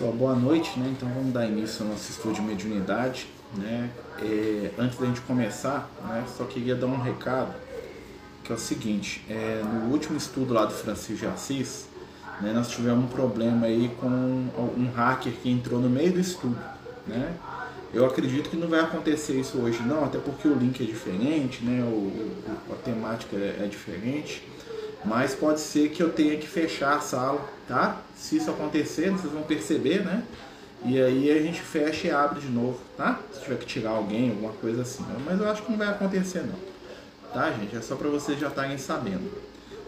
pessoal, boa noite, né? Então vamos dar início ao nosso estudo de mediunidade, né? É, antes da gente começar, né? Só queria dar um recado que é o seguinte: é, no último estudo lá do Francisco de Assis, né? Nós tivemos um problema aí com um hacker que entrou no meio do estudo, né? Eu acredito que não vai acontecer isso hoje não, até porque o link é diferente, né? O, a temática é, é diferente mas pode ser que eu tenha que fechar a sala, tá? Se isso acontecer, vocês vão perceber, né? E aí a gente fecha e abre de novo, tá? Se tiver que tirar alguém, alguma coisa assim. Mas eu acho que não vai acontecer não. Tá, gente? É só para vocês já estarem sabendo.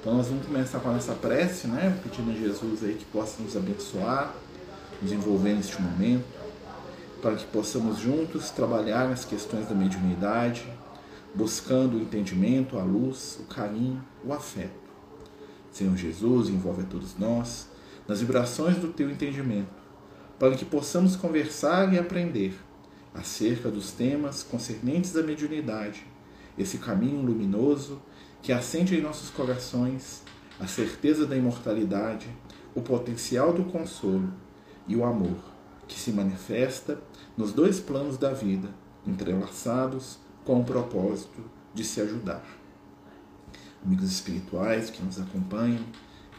Então nós vamos começar com a nossa prece, né? Pedindo a Jesus aí que possa nos abençoar, nos envolver neste momento, para que possamos juntos trabalhar nas questões da mediunidade, buscando o entendimento, a luz, o carinho, o afeto Senhor Jesus, envolve a todos nós nas vibrações do teu entendimento, para que possamos conversar e aprender acerca dos temas concernentes à mediunidade, esse caminho luminoso que acende em nossos corações a certeza da imortalidade, o potencial do consolo e o amor que se manifesta nos dois planos da vida, entrelaçados com o propósito de se ajudar amigos espirituais que nos acompanham,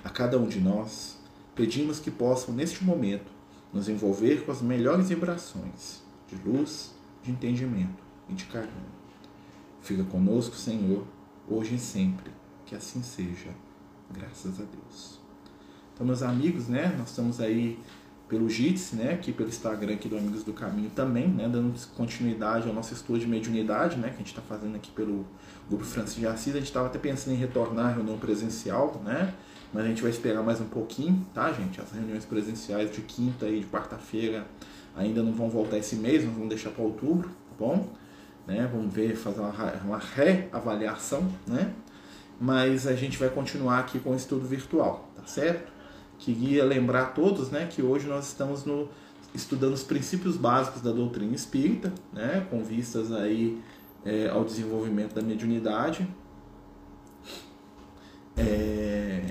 a cada um de nós, pedimos que possam, neste momento, nos envolver com as melhores vibrações de luz, de entendimento e de carinho. Fica conosco, Senhor, hoje e sempre, que assim seja, graças a Deus. Então, meus amigos, né, nós estamos aí pelo Jitsi, né, aqui pelo Instagram aqui do Amigos do Caminho também, né, dando continuidade ao nosso estudo de mediunidade, né, que a gente está fazendo aqui pelo Grupo Francisco de Assis. A gente estava até pensando em retornar à reunião presencial, né, mas a gente vai esperar mais um pouquinho, tá, gente? As reuniões presenciais de quinta e de quarta-feira ainda não vão voltar esse mês, nós vamos deixar para outubro, tá bom? Né, vamos ver, fazer uma, uma reavaliação, né? Mas a gente vai continuar aqui com o estudo virtual, tá certo? Queria lembrar a todos né, que hoje nós estamos no, estudando os princípios básicos da doutrina espírita, né, com vistas aí é, ao desenvolvimento da mediunidade. É,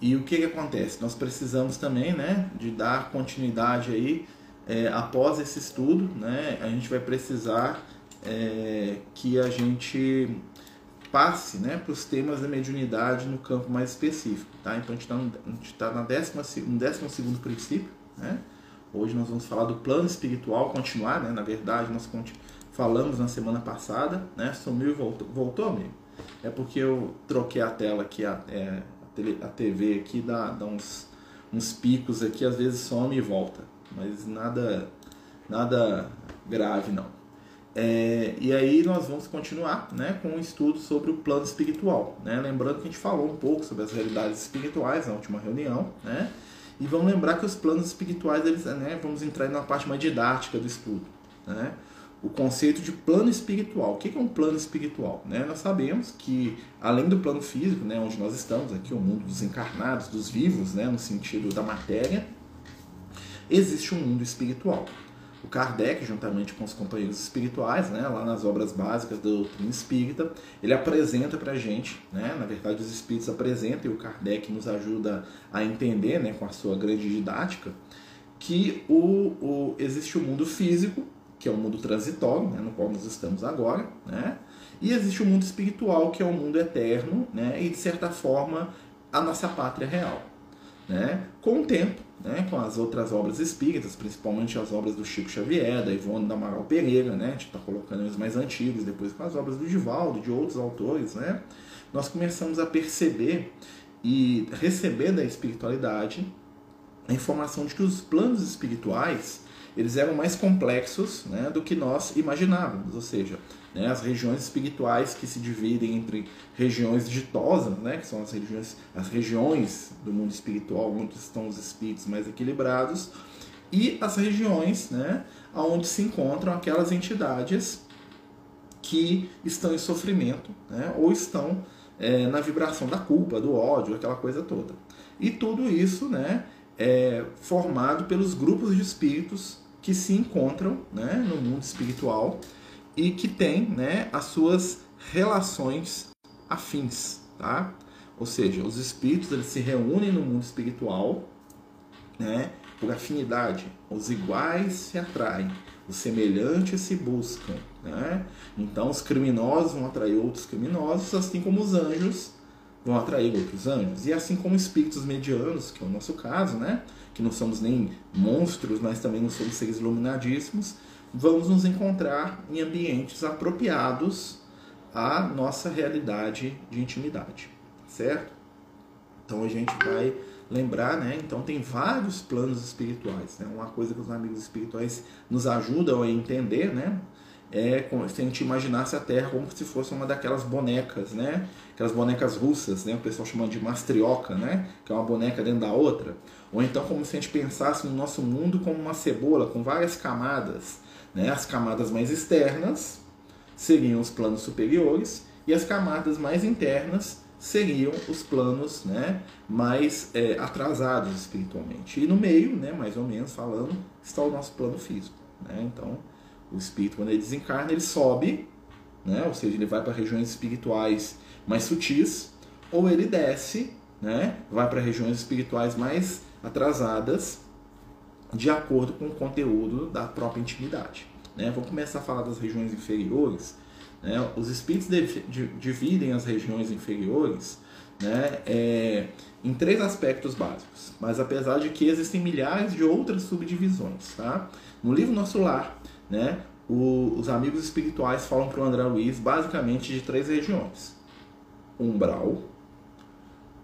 e o que, que acontece? Nós precisamos também né, de dar continuidade aí é, após esse estudo, né, a gente vai precisar é, que a gente passe né, para os temas da mediunidade no campo mais específico. Tá? Então a gente está tá no décimo, no décimo segundo princípio. Né? Hoje nós vamos falar do plano espiritual, continuar, né? na verdade nós falamos na semana passada, né? sumiu e voltou, voltou amigo? É porque eu troquei a tela aqui, a, é, a TV aqui dá, dá uns, uns picos aqui, às vezes some e volta, mas nada, nada grave não. É, e aí nós vamos continuar né, com um estudo sobre o plano espiritual. Né? Lembrando que a gente falou um pouco sobre as realidades espirituais na última reunião. Né? E vamos lembrar que os planos espirituais, eles, né, vamos entrar na parte mais didática do estudo. Né? O conceito de plano espiritual. O que é um plano espiritual? Né? Nós sabemos que, além do plano físico, né, onde nós estamos, aqui o mundo dos encarnados, dos vivos, né, no sentido da matéria, existe um mundo espiritual. O Kardec, juntamente com os companheiros espirituais, né, lá nas obras básicas da doutrina espírita, ele apresenta para a gente, né, na verdade os espíritos apresentam e o Kardec nos ajuda a entender, né, com a sua grande didática, que o, o, existe o mundo físico, que é o mundo transitório, né, no qual nós estamos agora, né, e existe o mundo espiritual, que é o mundo eterno, né, e de certa forma a nossa pátria real. Né? Com o tempo, né, com as outras obras espíritas, principalmente as obras do Chico Xavier, da Ivone da Amaral Pereira, né, a gente está colocando os mais antigos, depois com as obras do Divaldo, de outros autores, né, nós começamos a perceber e receber da espiritualidade a informação de que os planos espirituais eles eram mais complexos né, do que nós imaginávamos, ou seja, né, as regiões espirituais que se dividem entre regiões ditosas, né, que são as regiões, as regiões do mundo espiritual, onde estão os espíritos mais equilibrados, e as regiões né, onde se encontram aquelas entidades que estão em sofrimento né, ou estão é, na vibração da culpa, do ódio, aquela coisa toda. E tudo isso né, é formado pelos grupos de espíritos que se encontram né, no mundo espiritual e que têm né, as suas relações afins, tá? Ou seja, os espíritos eles se reúnem no mundo espiritual, né? por afinidade. Os iguais se atraem, os semelhantes se buscam. Né? Então, os criminosos vão atrair outros criminosos, assim como os anjos vão atrair outros anjos. E assim como espíritos medianos, que é o nosso caso, né? que não somos nem monstros, mas também não somos seres iluminadíssimos, vamos nos encontrar em ambientes apropriados à nossa realidade de intimidade, certo? Então a gente vai lembrar, né? Então tem vários planos espirituais, né? Uma coisa que os amigos espirituais nos ajudam a entender, né? É se a gente imaginasse a Terra como se fosse uma daquelas bonecas, né? Aquelas bonecas russas, né? O pessoal chama de mastrioca, né? Que é uma boneca dentro da outra. Ou então como se a gente pensasse no nosso mundo como uma cebola com várias camadas, né? As camadas mais externas seriam os planos superiores e as camadas mais internas seriam os planos né, mais é, atrasados espiritualmente. E no meio, né, mais ou menos falando, está o nosso plano físico. Né? Então, o espírito, quando ele desencarna, ele sobe, né, ou seja, ele vai para regiões espirituais mais sutis, ou ele desce, né, vai para regiões espirituais mais atrasadas, de acordo com o conteúdo da própria intimidade. Né? Vou começar a falar das regiões inferiores né? Os espíritos dividem as regiões inferiores né, é, em três aspectos básicos, mas apesar de que existem milhares de outras subdivisões. Tá? No livro Nosso Lar, né, o, os amigos espirituais falam para o André Luiz basicamente de três regiões: umbral,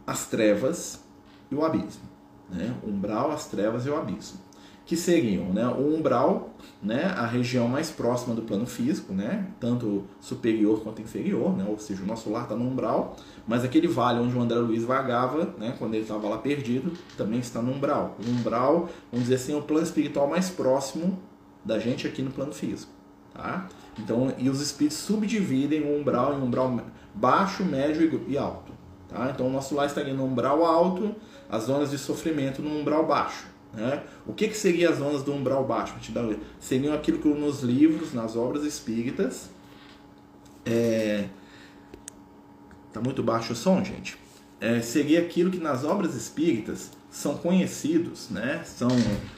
as trevas e o abismo. Né? Umbral, as trevas e o abismo que seriam né, o umbral, né, a região mais próxima do plano físico, né, tanto superior quanto inferior, né, ou seja, o nosso lar está no umbral, mas aquele vale onde o André Luiz vagava, né, quando ele estava lá perdido, também está no umbral. O umbral, vamos dizer assim, é o plano espiritual mais próximo da gente aqui no plano físico. Tá? Então, e os espíritos subdividem o umbral em umbral baixo, médio e alto. Tá? Então, o nosso lar estaria no umbral alto, as zonas de sofrimento no umbral baixo. Né? O que, que as zonas do umbral baixo? Seriam aquilo que nos livros, nas obras espíritas. É... Tá muito baixo o som, gente. É, seria aquilo que nas obras espíritas são conhecidos, né? são,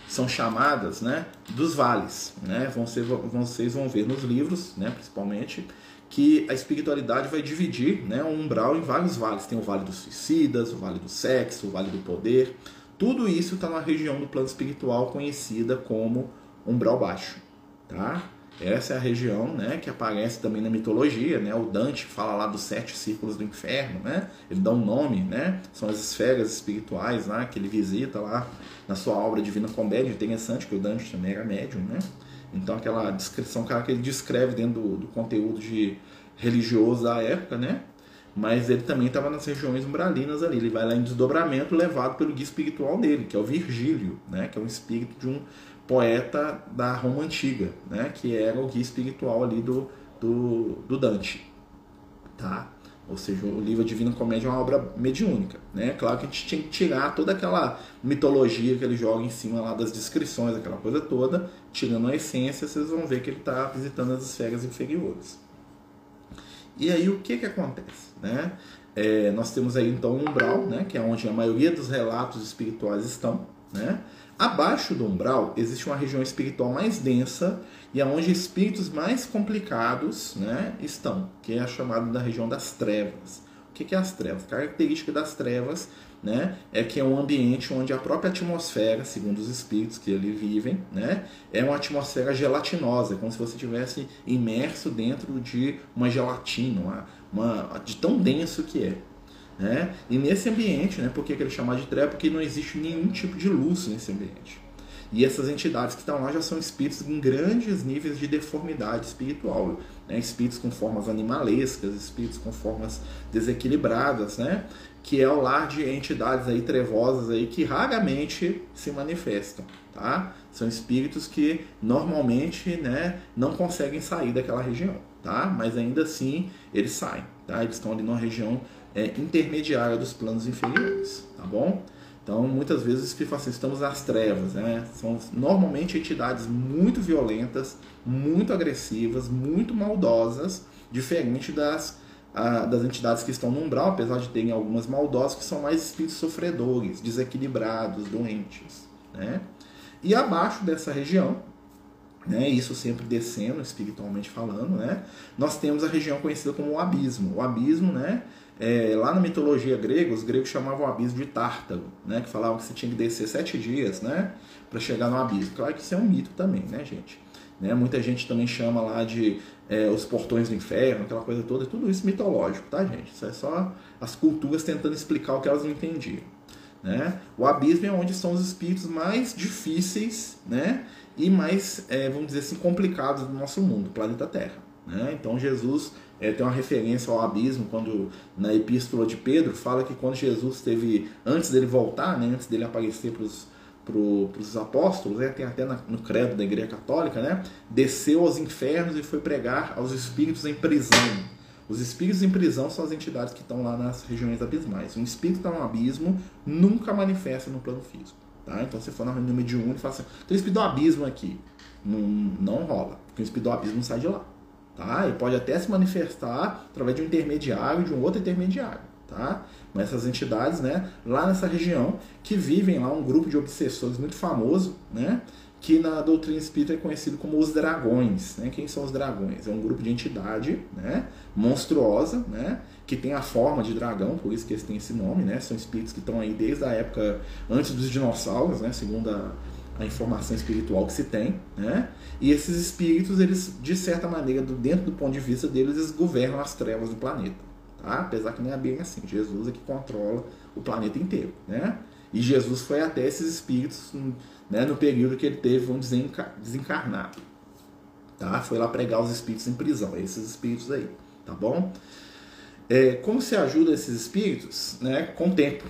são chamadas né? dos vales. Né? Vão ser, vocês vão ver nos livros, né? principalmente, que a espiritualidade vai dividir né? o umbral em vários vales. Tem o vale dos suicidas, o vale do sexo, o vale do poder. Tudo isso está na região do plano espiritual conhecida como umbral baixo, tá? Essa é a região, né, que aparece também na mitologia, né? O Dante fala lá dos sete círculos do inferno, né? Ele dá um nome, né? São as esferas espirituais lá que ele visita lá na sua obra Divina Comédia. Interessante que o Dante também era médium, né? Então aquela descrição que ele descreve dentro do, do conteúdo de religioso da época, né? mas ele também estava nas regiões umbralinas ali. Ele vai lá em desdobramento levado pelo guia espiritual dele, que é o Virgílio, né? que é um espírito de um poeta da Roma Antiga, né? que era o guia espiritual ali do, do, do Dante. Tá? Ou seja, o livro Divina Comédia é uma obra mediúnica. Né? Claro que a gente tinha que tirar toda aquela mitologia que ele joga em cima lá das descrições, aquela coisa toda, tirando a essência, vocês vão ver que ele está visitando as esferas inferiores. E aí o que, que acontece? Né? É, nós temos aí então o umbral, né, que é onde a maioria dos relatos espirituais estão. Né? Abaixo do umbral existe uma região espiritual mais densa e aonde espíritos mais complicados né, estão, que é a chamada da região das trevas. O que, é as trevas? A característica das trevas né, é que é um ambiente onde a própria atmosfera, segundo os espíritos que ali vivem, né, é uma atmosfera gelatinosa, como se você estivesse imerso dentro de uma gelatina, uma, uma, de tão denso que é. Né? E nesse ambiente, né, por que ele chama de treva? Porque não existe nenhum tipo de luz nesse ambiente. E essas entidades que estão lá já são espíritos em grandes níveis de deformidade espiritual. Né? Espíritos com formas animalescas, espíritos com formas desequilibradas, né? que é o lar de entidades aí trevosas aí que raramente se manifestam, tá? São espíritos que normalmente, né, não conseguem sair daquela região, tá? Mas ainda assim eles saem, tá? Eles estão ali numa região é, intermediária dos planos inferiores, tá bom? Então, muitas vezes espíritos assim, estamos nas trevas, né? São normalmente entidades muito violentas, muito agressivas, muito maldosas, diferente das a, das entidades que estão no umbral, apesar de terem algumas maldosas, que são mais espíritos sofredores, desequilibrados, doentes. Né? E abaixo dessa região, né, isso sempre descendo espiritualmente falando, né, nós temos a região conhecida como o abismo. O abismo, né, é, lá na mitologia grega, os gregos chamavam o abismo de Tártaro, né, que falavam que você tinha que descer sete dias, né, para chegar no abismo. Claro que isso é um mito também, né, gente? Né? Muita gente também chama lá de é, os portões do inferno, aquela coisa toda, tudo isso mitológico, tá, gente? Isso é só as culturas tentando explicar o que elas não entendiam. Né? O abismo é onde estão os espíritos mais difíceis né? e mais, é, vamos dizer assim, complicados do nosso mundo, planeta Terra. Né? Então Jesus é, tem uma referência ao abismo quando na epístola de Pedro fala que quando Jesus teve, antes dele voltar, né, antes dele aparecer para os para os apóstolos, né? tem até na, no credo da Igreja Católica, né? desceu aos infernos e foi pregar aos espíritos em prisão. Os espíritos em prisão são as entidades que estão lá nas regiões abismais. Um espírito está no abismo nunca manifesta no plano físico. Tá? Então, você for na reunião mediúnica e fala assim: tem um espírito do abismo aqui. Não, não rola, porque o espírito do abismo não sai de lá. Tá? Ele pode até se manifestar através de um intermediário, de um outro intermediário tá? Mas essas entidades, né, lá nessa região, que vivem lá um grupo de obsessores muito famoso, né, que na doutrina espírita é conhecido como os dragões, né? Quem são os dragões? É um grupo de entidade, né, monstruosa, né, que tem a forma de dragão, por isso que eles têm esse nome, né? São espíritos que estão aí desde a época antes dos dinossauros, né, segundo a, a informação espiritual que se tem, né? E esses espíritos, eles de certa maneira, dentro do ponto de vista deles, eles governam as trevas do planeta. Tá? Apesar que não é bem assim. Jesus é que controla o planeta inteiro. Né? E Jesus foi até esses espíritos né, no período que ele teve, vamos dizer, desencarnado. Tá? Foi lá pregar os espíritos em prisão, esses espíritos aí. Tá bom? É, como se ajuda esses espíritos? Né? Com tempo.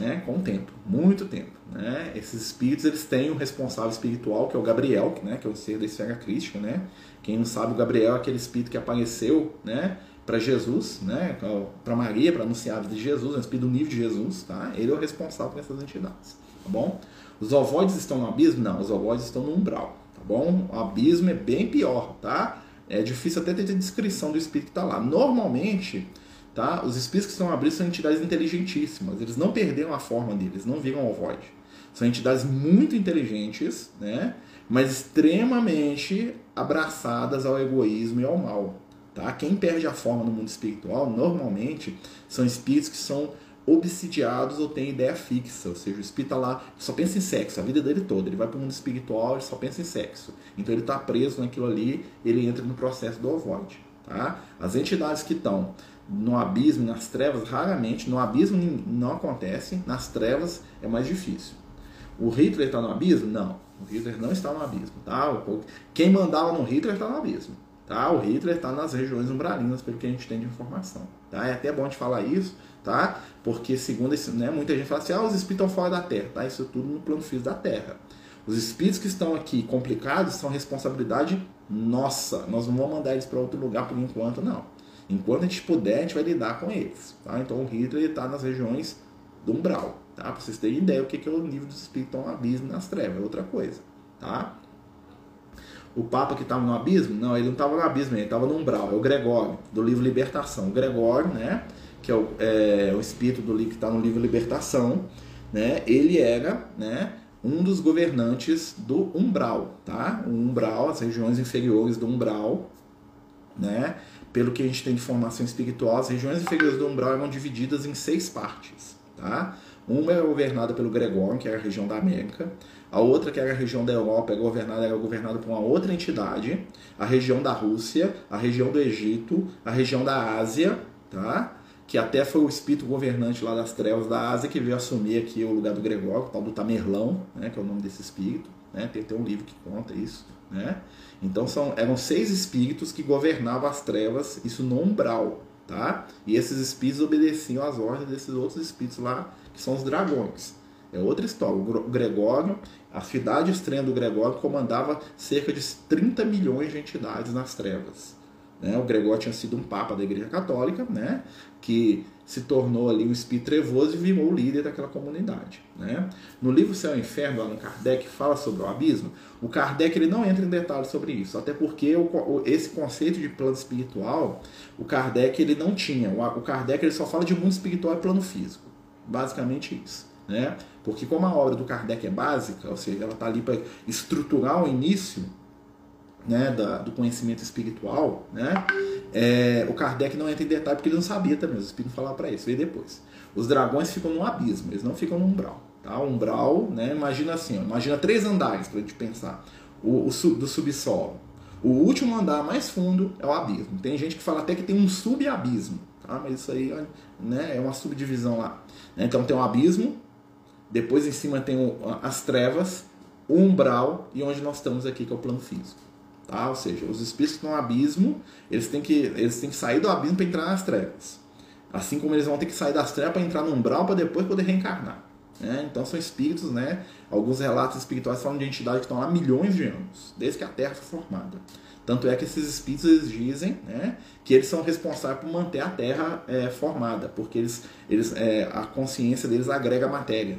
Né? Com tempo. Muito tempo. Né? Esses espíritos eles têm um responsável espiritual, que é o Gabriel, né? que é o ser da esfera crística. Né? Quem não sabe, o Gabriel é aquele espírito que apareceu né? para Jesus, né, para Maria, para anunciar a vida de Jesus, o espírito do nível de Jesus, tá? Ele é o responsável por essas entidades, tá bom? Os ovoides estão no abismo? Não, os ovoides estão no umbral, tá bom? O abismo é bem pior, tá? É difícil até ter descrição do espírito que está lá. Normalmente, tá? Os espíritos que estão abismo são entidades inteligentíssimas, eles não perderam a forma deles, não viram ovoide. São entidades muito inteligentes, né? Mas extremamente abraçadas ao egoísmo e ao mal, Tá? Quem perde a forma no mundo espiritual, normalmente, são espíritos que são obsidiados ou têm ideia fixa, ou seja, o espírito tá lá, só pensa em sexo a vida dele toda. Ele vai para o mundo espiritual, ele só pensa em sexo. Então ele está preso naquilo ali, ele entra no processo do ovoide. Tá? As entidades que estão no abismo, nas trevas, raramente, no abismo não acontece, nas trevas é mais difícil. O Hitler está no abismo? Não, o Hitler não está no abismo. Tá? Quem mandava no Hitler está no abismo. Tá? O Hitler está nas regiões umbralinas, pelo que a gente tem de informação. Tá? É até bom de falar isso, tá? porque segundo esse, né, muita gente fala assim, ah, os espíritos estão fora da Terra. Tá? Isso tudo no plano físico da Terra. Os espíritos que estão aqui complicados são responsabilidade nossa. Nós não vamos mandar eles para outro lugar por enquanto, não. Enquanto a gente puder, a gente vai lidar com eles. Tá? Então o Hitler está nas regiões do umbral. Tá? Para vocês terem ideia o que é o nível dos espíritos no abismo nas trevas. É outra coisa. Tá? o Papa que estava no abismo? Não, ele não estava no abismo, ele estava no umbral. É o Gregório, do livro Libertação. O Gregório, né, que é o, é, o espírito do livro que está no livro Libertação, né, ele era né, um dos governantes do umbral, tá? O umbral, as regiões inferiores do umbral, né? Pelo que a gente tem de formação espiritual, as regiões inferiores do umbral eram divididas em seis partes, tá? Uma era governada pelo Gregório, que era a região da América. A outra, que era a região da Europa, era governada, era governada por uma outra entidade. A região da Rússia, a região do Egito, a região da Ásia, tá? que até foi o espírito governante lá das trevas da Ásia que veio assumir aqui o lugar do Gregório, o tal do Tamerlão, né, que é o nome desse espírito. Né, tem até um livro que conta isso. Né? Então são, eram seis espíritos que governavam as trevas, isso no umbral. Tá? E esses espíritos obedeciam às ordens desses outros espíritos lá, que são os dragões. É outra história. O Gregório, a cidade estranha do Gregório comandava cerca de 30 milhões de entidades nas trevas. Né? O Gregório tinha sido um papa da Igreja Católica, né? que se tornou ali um espírito trevoso e virou o líder daquela comunidade. Né? No livro Céu e Inferno, Allan Kardec fala sobre o abismo. O Kardec ele não entra em detalhes sobre isso, até porque o, esse conceito de plano espiritual, o Kardec ele não tinha. O Kardec ele só fala de mundo espiritual e plano físico. Basicamente isso. né? Porque como a obra do Kardec é básica, ou seja, ela está ali para estruturar o início né, da, do conhecimento espiritual, né? É, o Kardec não entra em detalhe porque ele não sabia também, os espíritos falaram para isso, veio depois. Os dragões ficam no abismo, eles não ficam no umbral. Tá? Umbral, né, imagina assim, ó, imagina três andares para a gente pensar, o, o sub, do subsolo. O último andar mais fundo é o abismo. Tem gente que fala até que tem um subabismo, tá? mas isso aí né, é uma subdivisão lá. Então tem o abismo, depois em cima tem o, as trevas, o umbral e onde nós estamos aqui, que é o plano físico. Tá? Ou seja, os espíritos que estão no abismo, eles têm que, eles têm que sair do abismo para entrar nas trevas. Assim como eles vão ter que sair das trevas para entrar no umbral para depois poder reencarnar. Né? Então são espíritos, né? Alguns relatos espirituais falam de entidades que estão lá milhões de anos, desde que a Terra foi formada. Tanto é que esses espíritos dizem né, que eles são responsáveis por manter a Terra é, formada, porque eles, eles, é, a consciência deles agrega matéria.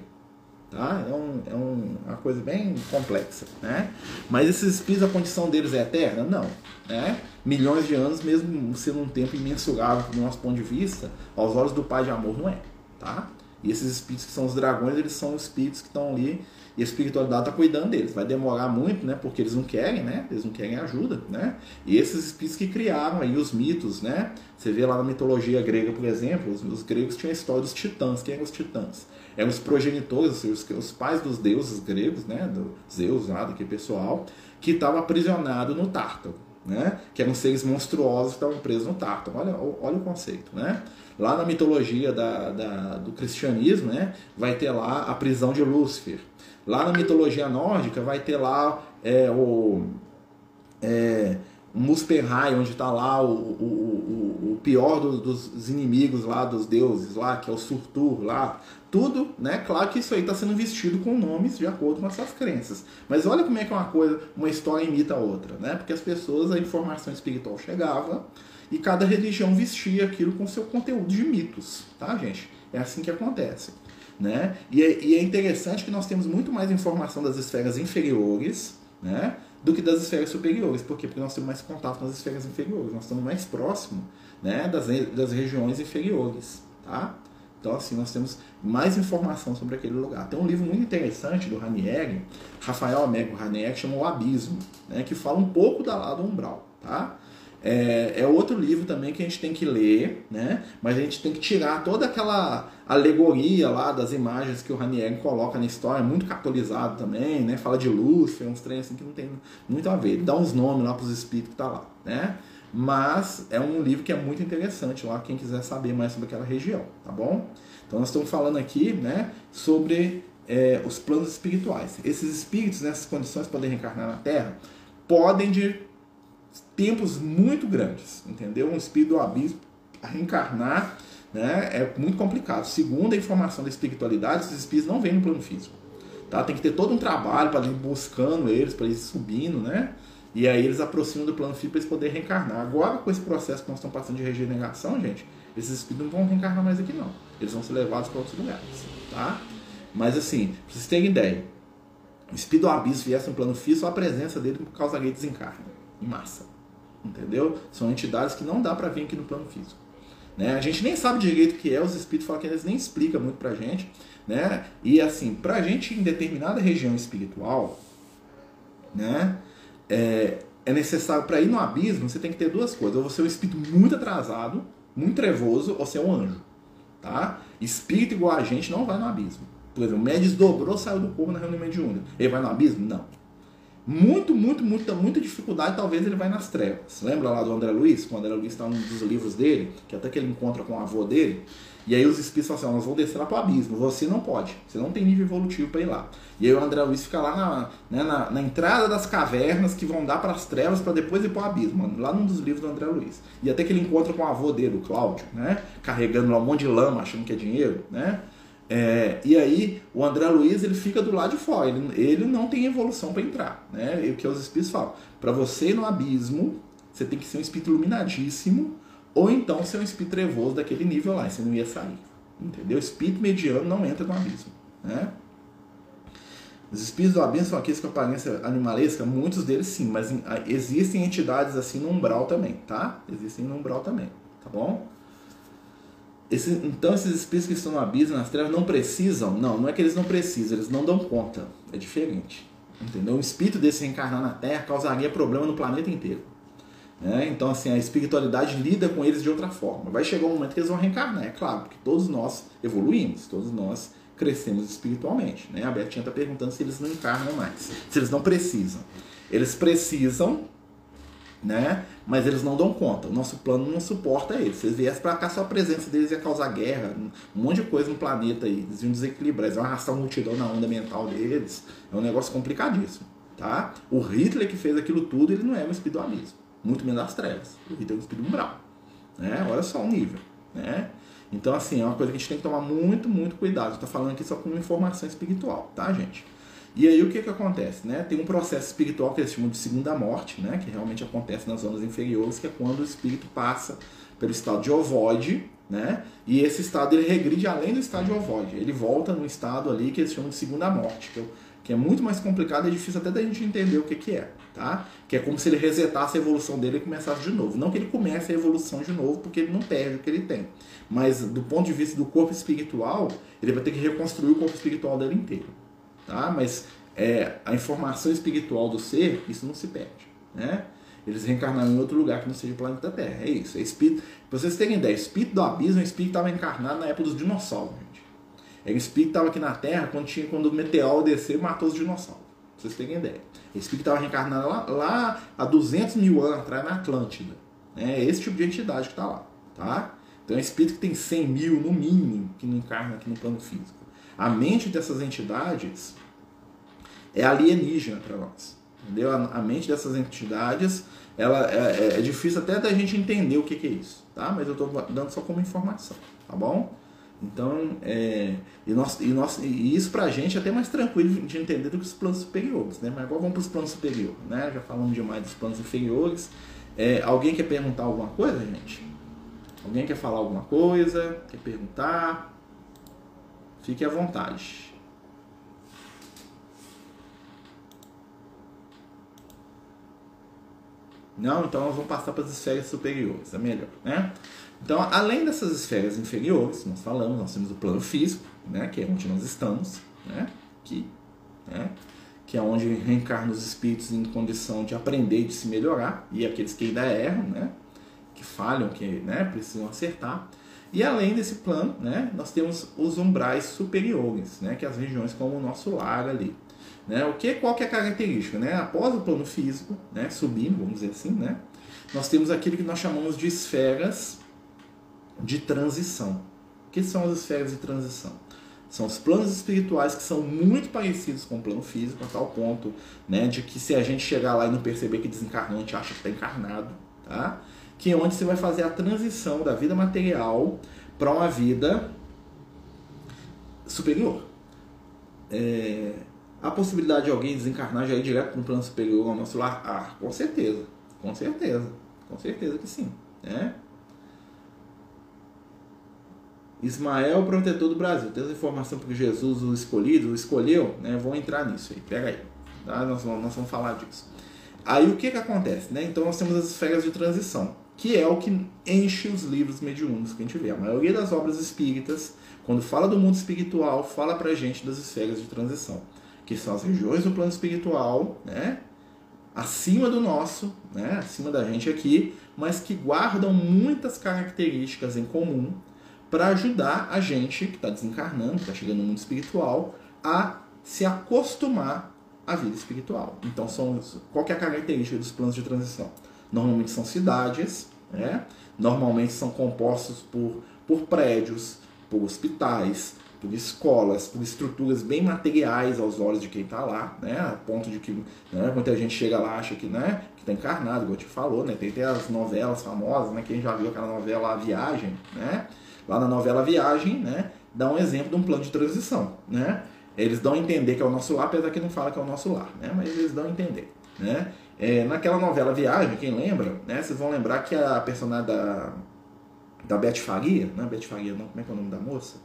Tá? É, um, é um, uma coisa bem complexa. Né? Mas esses espíritos, a condição deles é eterna? Não. Né? Milhões de anos, mesmo sendo um tempo imensurável do nosso ponto de vista, aos olhos do Pai de Amor não é. Tá? E esses espíritos que são os dragões, eles são os espíritos que estão ali e a espiritualidade está cuidando deles. Vai demorar muito, né? Porque eles não querem, né? Eles não querem ajuda, né? E esses espíritos que criaram aí os mitos, né? Você vê lá na mitologia grega, por exemplo, os, os gregos tinham a história dos titãs. Quem eram os titãs? Eram os progenitores, os, os pais dos deuses gregos, né? Do Zeus, lá, daquele pessoal, que estava aprisionado no Tártaro. Né? Que eram seres monstruosos que estavam presos no Tártaro. Olha, olha o conceito, né? Lá na mitologia da, da, do cristianismo, né, vai ter lá a prisão de Lúcifer. Lá na mitologia nórdica vai ter lá é, o, é, Muspelheim, onde está lá o, o, o, pior dos, dos, inimigos lá dos deuses lá, que é o Surtur lá. Tudo, né? Claro que isso aí está sendo vestido com nomes de acordo com as suas crenças. Mas olha como é que uma coisa, uma história imita a outra, né? Porque as pessoas, a informação espiritual chegava, e cada religião vestia aquilo com seu conteúdo de mitos, tá, gente? É assim que acontece. Né? E, é, e é interessante que nós temos muito mais informação das esferas inferiores né, do que das esferas superiores. Por quê? Porque nós temos mais contato nas esferas inferiores, nós estamos mais próximos né, das, das regiões inferiores. Tá? Então, assim, nós temos mais informação sobre aquele lugar. Tem um livro muito interessante do Ranieri, Rafael Amego Ranieri, que chama O Abismo, né, que fala um pouco da lado umbral. Tá? É, é, outro livro também que a gente tem que ler, né? Mas a gente tem que tirar toda aquela alegoria lá das imagens que o Ranieri coloca na história, muito catolizado também, né? Fala de Lúcifer, uns trem assim que não tem muito a ver. Ele dá uns nomes lá para os espíritos que tá lá, né? Mas é um livro que é muito interessante lá, quem quiser saber mais sobre aquela região, tá bom? Então nós estamos falando aqui, né, sobre é, os planos espirituais. Esses espíritos nessas condições podem reencarnar na Terra, podem de tempos muito grandes, entendeu? Um espírito do abismo reencarnar né, é muito complicado. Segundo a informação da espiritualidade, esses espíritos não vêm no plano físico. Tá? Tem que ter todo um trabalho para ir buscando eles, para ir subindo, né? E aí eles aproximam do plano físico para eles poderem reencarnar. Agora, com esse processo que nós estamos passando de regeneração, gente, esses espíritos não vão reencarnar mais aqui, não. Eles vão ser levados para outros lugares, tá? Mas assim, para vocês terem ideia, o espírito do abismo viesse no plano físico, a presença dele causaria desencarne em massa. Entendeu? São entidades que não dá para vir aqui no plano físico. Né? A gente nem sabe direito o que é, os espíritos falam que eles nem explicam muito pra gente. Né? E assim, pra gente em determinada região espiritual, né? É, é necessário, para ir no abismo, você tem que ter duas coisas. Ou você é um espírito muito atrasado, muito trevoso, ou você é um anjo. Tá? Espírito igual a gente não vai no abismo. Por exemplo, o Médici dobrou, saiu do corpo na reunião mediúnica. Ele vai no abismo? Não muito, muito, muita, muita dificuldade, talvez ele vai nas trevas. Lembra lá do André Luiz? Quando o André Luiz está num dos livros dele, que até que ele encontra com o avô dele, e aí os espíritos falam assim, nós vamos descer lá para o abismo, você não pode, você não tem nível evolutivo para ir lá. E aí o André Luiz fica lá na, né, na, na, entrada das cavernas que vão dar para as trevas para depois ir para o abismo, lá num dos livros do André Luiz. E até que ele encontra com o avô dele, o Cláudio, né, carregando lá um monte de lama, achando que é dinheiro, né, é, e aí o André Luiz ele fica do lado de fora, ele, ele não tem evolução para entrar, né? E o que os espíritos falam, para você ir no abismo, você tem que ser um espírito iluminadíssimo, ou então ser um espírito trevoso daquele nível lá, você não ia sair, entendeu? Espírito mediano não entra no abismo, né? Os espíritos do abismo são aqueles com aparência animalesca, muitos deles sim, mas existem entidades assim no umbral também, tá? Existem no umbral também, tá bom? Esse, então esses espíritos que estão no abismo, nas trevas, não precisam? Não, não é que eles não precisam, eles não dão conta. É diferente. Entendeu? O espírito desse reencarnar na Terra causaria problema no planeta inteiro. Né? Então, assim, a espiritualidade lida com eles de outra forma. Vai chegar um momento que eles vão reencarnar, é claro, porque todos nós evoluímos, todos nós crescemos espiritualmente. Né? A Betinha está perguntando se eles não encarnam mais, se eles não precisam. Eles precisam, né? mas eles não dão conta. O nosso plano não suporta eles. Se eles viessem para cá, só a presença deles ia causar guerra, um monte de coisa no planeta aí. Eles iam desequilibrar, eles iam arrastar uma multidão na onda mental deles. É um negócio complicadíssimo. Tá? O Hitler que fez aquilo tudo, ele não é um espírito abismo muito menos das trevas. O Hitler é um espírito umbral. Né? Olha só o nível. Né? Então, assim, é uma coisa que a gente tem que tomar muito, muito cuidado. Estou falando aqui só com informação espiritual, tá, gente? E aí o que, que acontece? Né? Tem um processo espiritual que eles chamam de segunda morte, né? que realmente acontece nas zonas inferiores, que é quando o espírito passa pelo estado de ovoide, né? e esse estado ele regride além do estado de ovoide. Ele volta no estado ali que eles chamam de segunda morte, que é, que é muito mais complicado e difícil até da gente entender o que, que é tá? Que é como se ele resetasse a evolução dele e começasse de novo. Não que ele comece a evolução de novo, porque ele não perde o que ele tem. Mas do ponto de vista do corpo espiritual, ele vai ter que reconstruir o corpo espiritual dele inteiro, tá? Mas é, a informação espiritual do ser, isso não se perde, né? Eles reencarnaram em outro lugar que não seja o planeta Terra. É isso. É espírito. Pra vocês terem ideia, espírito do abismo é espírito estava encarnado na época dos dinossauros, gente. É um espírito estava aqui na Terra quando, tinha, quando o meteoro desceu e matou os dinossauros. Pra vocês terem ideia. Esse espírito estava reencarnado lá, lá há 200 mil anos atrás na Atlântida. É esse tipo de entidade que está lá. Tá? Então é um espírito que tem 100 mil, no mínimo, que não encarna aqui no plano físico. A mente dessas entidades é alienígena para nós. Entendeu? A, mente dessas entidades ela é, é, é, difícil até da gente entender o que, que é isso. Tá? Mas eu estou dando só como informação. Tá bom? Então, é, e, nós, e, nós, e isso gente é até mais tranquilo de entender do que os planos superiores, né? Mas agora vamos para os planos superiores, né? Já falamos demais dos planos inferiores. É, alguém quer perguntar alguma coisa, gente? Alguém quer falar alguma coisa? Quer perguntar? Fique à vontade. Não? Então nós vamos passar para as esferas superiores, é melhor, né? Então, além dessas esferas inferiores, nós falamos, nós temos o plano físico, né, que é onde nós estamos, né, que, né, que é onde reencarnam os espíritos em condição de aprender de se melhorar, e aqueles que ainda erram, né, que falham, que né, precisam acertar. E além desse plano, né, nós temos os umbrais superiores, né, que é as regiões como o nosso lar ali. Né? O que, qual que é a característica? Né? Após o plano físico, né, subindo, vamos dizer assim, né, nós temos aquilo que nós chamamos de esferas de transição. O que são as esferas de transição? São os planos espirituais que são muito parecidos com o plano físico, a tal ponto né, de que se a gente chegar lá e não perceber que desencarnou, a gente acha que está encarnado. Tá? Que é onde você vai fazer a transição da vida material para uma vida superior. É, a possibilidade de alguém desencarnar já ir direto no plano superior ao nosso lar? Ah, com certeza. Com certeza. Com certeza que sim. Né? Ismael, protetor do Brasil. Tem essa informação porque Jesus, o escolhido, o escolheu, né? Vão entrar nisso aí. Pega aí. Tá? Nós, vamos, nós vamos falar disso. Aí o que que acontece? Né? Então nós temos as esferas de transição, que é o que enche os livros mediúnicos que a gente vê. A maioria das obras espíritas, quando fala do mundo espiritual, fala pra gente das esferas de transição, que são as regiões do plano espiritual, né? acima do nosso, né? acima da gente aqui, mas que guardam muitas características em comum para ajudar a gente que está desencarnando, que está chegando no mundo espiritual, a se acostumar à vida espiritual. Então, são, qual é a característica dos planos de transição? Normalmente são cidades, né? normalmente são compostos por, por prédios, por hospitais, por escolas, por estruturas bem materiais aos olhos de quem está lá, né? A ponto de que né, muita gente chega lá acha que né, que está encarnado, igual te falou, né? Tem até as novelas famosas, né? Quem já viu aquela novela A Viagem, né? Lá na novela Viagem, né, dá um exemplo de um plano de transição, né? Eles dão a entender que é o nosso lar, apesar que não fala que é o nosso lar, né? Mas eles dão a entender, né? É, naquela novela Viagem, quem lembra, né? Vocês vão lembrar que a personagem da, da Beth Faria, não é Beth Faria não, como é que é o nome da moça?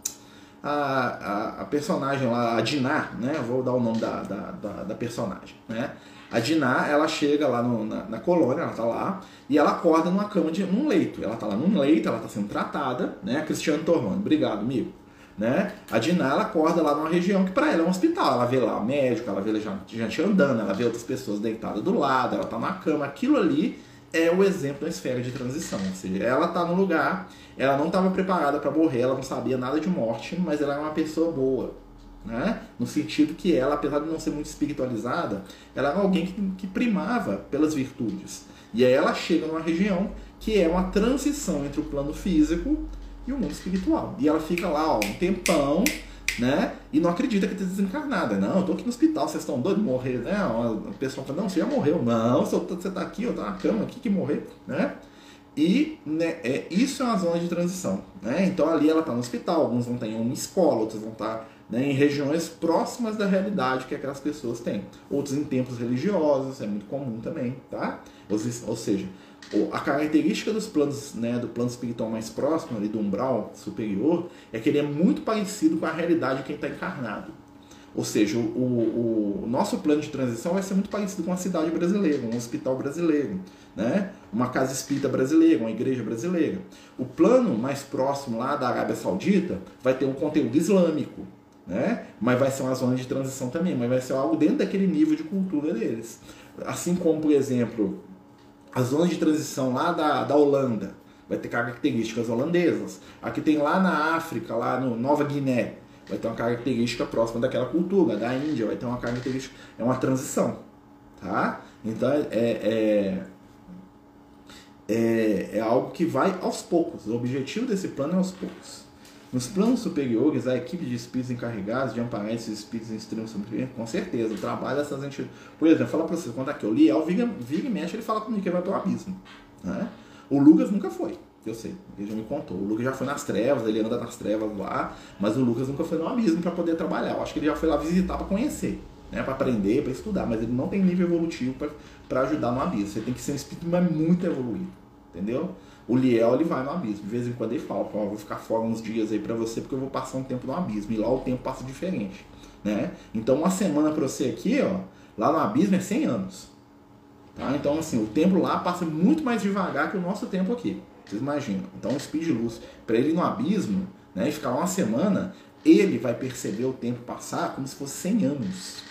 a, a, a personagem lá, a Diná, né? Vou dar o nome da, da, da, da personagem, né? A Diná, ela chega lá no, na, na, colônia, ela tá lá, e ela acorda numa cama, de, num leito. Ela tá lá num leito, ela tá sendo tratada, né? Cristiano Torrone, obrigado, amigo. Né? A Diná, ela acorda lá numa região que para ela é um hospital. Ela vê lá o médico, ela vê gente andando, ela vê outras pessoas deitadas do lado, ela tá na cama. Aquilo ali é o exemplo da esfera de transição. Ou seja, ela tá no lugar, ela não estava preparada para morrer, ela não sabia nada de morte, mas ela é uma pessoa boa né? No sentido que ela, apesar de não ser muito espiritualizada, ela era alguém que, que primava pelas virtudes. E aí ela chega numa região que é uma transição entre o plano físico e o mundo espiritual. E ela fica lá ó, um tempão, né? E não acredita que está desencarnada. Não, eu tô aqui no hospital, vocês estão doidos de morrer, né? A pessoa fala, não, você já morreu. Não, você está aqui, eu tô na cama aqui que morrer, né? E né, é, isso é uma zona de transição. Né? Então ali ela está no hospital, alguns vão estar em uma escola, outros vão estar né, em regiões próximas da realidade que aquelas pessoas têm. Outros em templos religiosos, é muito comum também, tá? Ou, ou seja, a característica dos planos, né, do plano espiritual mais próximo, ali do umbral superior, é que ele é muito parecido com a realidade de quem está encarnado. Ou seja, o, o, o, nosso plano de transição vai ser muito parecido com uma cidade brasileira, um hospital brasileiro, né? uma casa espírita brasileira, uma igreja brasileira. O plano mais próximo lá da Arábia Saudita vai ter um conteúdo islâmico, né? Mas vai ser uma zona de transição também, mas vai ser algo dentro daquele nível de cultura deles. Assim como, por exemplo, a zona de transição lá da, da Holanda vai ter características holandesas. Aqui tem lá na África, lá no Nova Guiné, vai ter uma característica próxima daquela cultura. Da Índia vai ter uma característica, é uma transição, tá? Então é, é, é, é algo que vai aos poucos. O objetivo desse plano é aos poucos. Nos planos superiores, a equipe de espíritos encarregados de amparar esses espíritos em extremo sofrimento, com certeza, o trabalho dessas entidades. Por exemplo, falar para vocês, quando aqui o Liel vira, vira e mexe, ele fala comigo que vai para o abismo. Né? O Lucas nunca foi, eu sei, ele já me contou. O Lucas já foi nas trevas, ele anda nas trevas lá, mas o Lucas nunca foi no abismo para poder trabalhar. Eu acho que ele já foi lá visitar para conhecer, né? para aprender, para estudar, mas ele não tem nível evolutivo para ajudar no abismo. Você tem que ser um espírito mas muito evoluído, entendeu? O Liel ele vai no abismo. De vez em quando ele fala, Pô, vou ficar fora uns dias aí para você porque eu vou passar um tempo no abismo. E lá o tempo passa diferente. Né? Então uma semana para você aqui, ó, lá no abismo é 100 anos. Tá? Então assim, o tempo lá passa muito mais devagar que o nosso tempo aqui. Vocês imaginam? Então o speed luz, para ele ir no abismo, né, e ficar uma semana, ele vai perceber o tempo passar como se fosse 100 anos.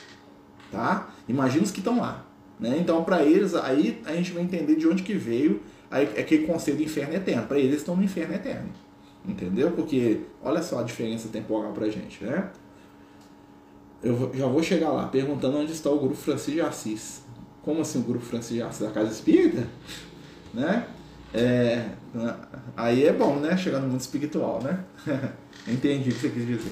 Tá? Imagina os que estão lá. Né? Então, para eles, aí a gente vai entender de onde que veio é aquele conceito do inferno eterno. Para eles estão no inferno eterno. Entendeu? Porque olha só a diferença temporal pra gente, né? Eu já vou chegar lá perguntando onde está o grupo Francisco de Assis. Como assim o grupo Francisco de Assis da Casa Espírita? Né? É, aí é bom, né? Chegar no mundo espiritual, né? Entendi o que você quis dizer.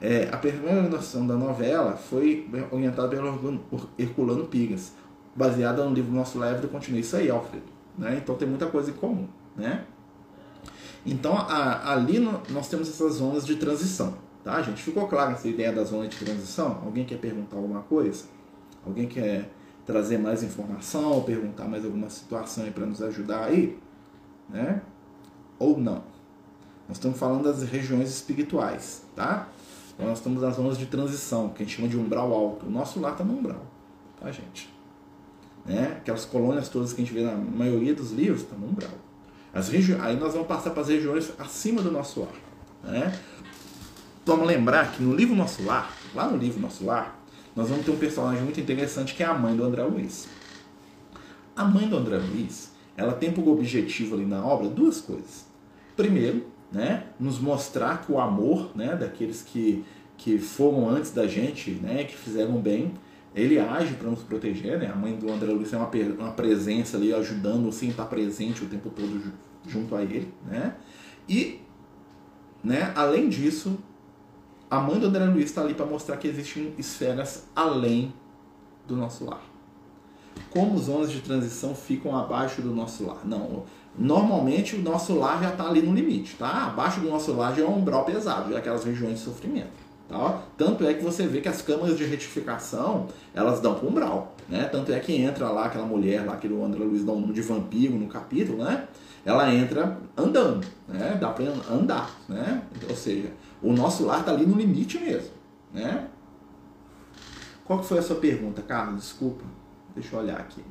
É, a primeira noção da novela foi orientada pelo Herculano Pigas, baseada no livro Nosso Leve Continua. Isso aí, Alfredo. Né? Então tem muita coisa em comum. Né? Então a, ali no, nós temos essas zonas de transição. Tá, gente? Ficou claro essa ideia da zona de transição? Alguém quer perguntar alguma coisa? Alguém quer trazer mais informação ou perguntar mais alguma situação para nos ajudar aí? Né? Ou não? Nós estamos falando das regiões espirituais, tá? Então nós estamos nas zonas de transição, que a gente chama de umbral alto. O nosso lá está no umbral, tá, gente? Né? Aquelas colônias todas que a gente vê na maioria dos livros estão no umbral. As. Aí nós vamos passar para as regiões acima do nosso lar. Né? Vamos lembrar que no livro Nosso Lar, lá no livro Nosso Lar, nós vamos ter um personagem muito interessante que é a mãe do André Luiz. A mãe do André Luiz, ela tem por objetivo ali na obra duas coisas. Primeiro, né, nos mostrar que o amor né, daqueles que, que foram antes da gente, né, que fizeram bem, ele age para nos proteger, né? A mãe do André Luiz é uma, uma presença ali ajudando, sem estar presente o tempo todo junto a ele, né? E, né, além disso, a mãe do André Luiz está ali para mostrar que existem esferas além do nosso lar. Como zonas de transição ficam abaixo do nosso lar? Não, normalmente o nosso lar já está ali no limite, tá? Abaixo do nosso lar já é um umbral pesado, já é aquelas regiões de sofrimento. Tá? Tanto é que você vê que as câmaras de retificação elas dão para umbral. Né? Tanto é que entra lá aquela mulher lá que o André Luiz dá um nome de vampiro no capítulo, né? ela entra andando, né? dá para andar. Né? Ou seja, O nosso lar está ali no limite mesmo, né? Qual que foi a sua pergunta, Carlos? Desculpa. Deixa eu olhar aqui.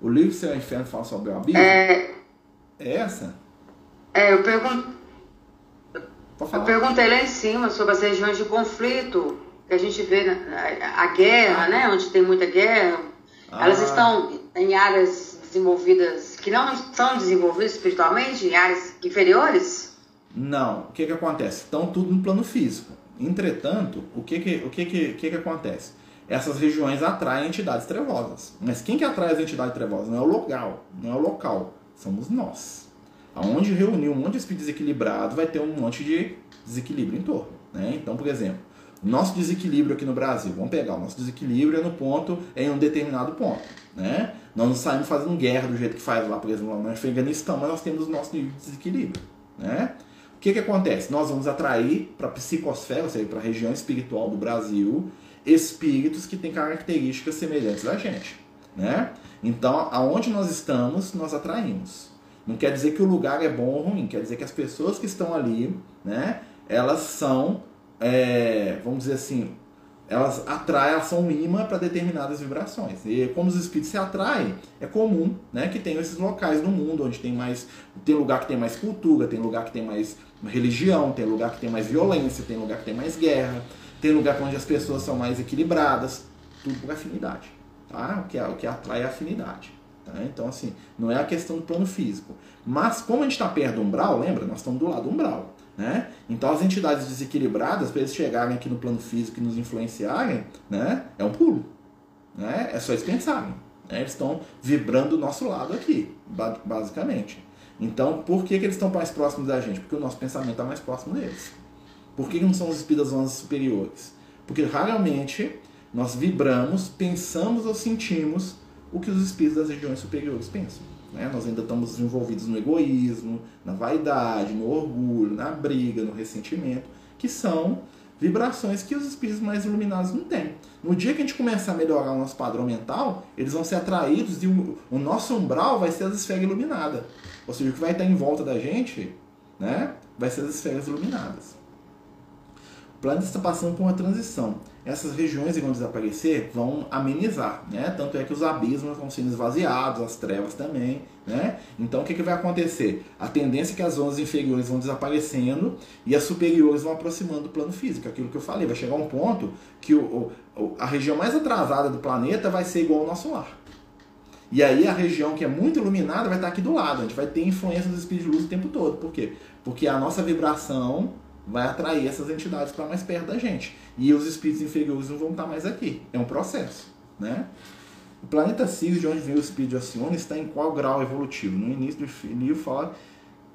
O livro e Inferno fala sobre o abismo? É, É essa? é, eu, pergun Pode eu perguntei lá em cima sobre as regiões de conflito que a gente vê, né, a, a guerra, né? Onde tem muita guerra. Elas Ah. estão em áreas desenvolvidas que não são desenvolvidas espiritualmente, em áreas inferiores? Não, o que que acontece? Estão tudo no plano físico. Entretanto, o que que, o que, que, o que que acontece? Essas regiões atraem entidades trevosas. Mas quem que atrai as entidades trevosas? Não é o local, não é o local, somos nós. Aonde reunir um monte de espírito desequilibrado, vai ter um monte de desequilíbrio em torno. Né? Então, por exemplo, nosso desequilíbrio aqui no Brasil, vamos pegar, o nosso desequilíbrio é no ponto, em um determinado ponto. Né? Nós não saímos fazendo guerra do jeito que faz lá, por exemplo, no Afeganistão, mas nós temos o nosso desequilíbrio. Né? O que, que acontece? Nós vamos atrair para a psicosfera, ou seja, para a região espiritual do Brasil, espíritos que têm características semelhantes a gente. Né? Então, aonde nós estamos, nós atraímos. Não quer dizer que o lugar é bom ou ruim, quer dizer que as pessoas que estão ali, né, elas são, é, vamos dizer assim, elas atraem, elas são um imã para determinadas vibrações. E como os espíritos se atraem, é comum né, que tenham esses locais no mundo onde tem mais. Tem lugar que tem mais cultura, tem lugar que tem mais religião, tem lugar que tem mais violência, tem lugar que tem mais guerra, tem lugar onde as pessoas são mais equilibradas. Tudo por afinidade. Tá? O, que, o que atrai é afinidade. Tá? Então, assim, não é a questão do plano físico. Mas, como a gente está perto do umbral, lembra? Nós estamos do lado do umbral. Né? Então, as entidades desequilibradas, para eles chegarem aqui no plano físico e nos influenciarem, né? é um pulo. Né? É só eles pensarem. Né? Eles estão vibrando do nosso lado aqui, ba- basicamente. Então, por que, que eles estão mais próximos da gente? Porque o nosso pensamento está mais próximo deles. Por que, que não são os espíritos das ondas superiores? Porque raramente nós vibramos, pensamos ou sentimos o que os espíritos das regiões superiores pensam. né? Nós ainda estamos envolvidos no egoísmo, na vaidade, no orgulho, na briga, no ressentimento, que são vibrações que os espíritos mais iluminados não têm. No dia que a gente começar a melhorar o nosso padrão mental, eles vão ser atraídos e o, nosso umbral vai ser as esferas iluminadas. Ou seja, o que vai estar em volta da gente né, vai ser as esferas iluminadas. Planeta está passando por uma transição. Essas regiões que vão desaparecer vão amenizar, né? Tanto é que os abismos vão sendo esvaziados, as trevas também, né? Então o que, que vai acontecer? A tendência é que as zonas inferiores vão desaparecendo e as superiores vão aproximando do plano físico. Aquilo que eu falei, vai chegar um ponto que o, o, a região mais atrasada do planeta vai ser igual ao nosso lar. E aí a região que é muito iluminada vai estar aqui do lado. A gente vai ter influência dos espíritos de luz o tempo todo. Por quê? Porque a nossa vibração vai atrair essas entidades para mais perto da gente. E os espíritos inferiores não vão estar mais aqui. É um processo, né? O planeta Sirius, de onde vem o espírito de Alcione, está em qual grau evolutivo? No início do livro fala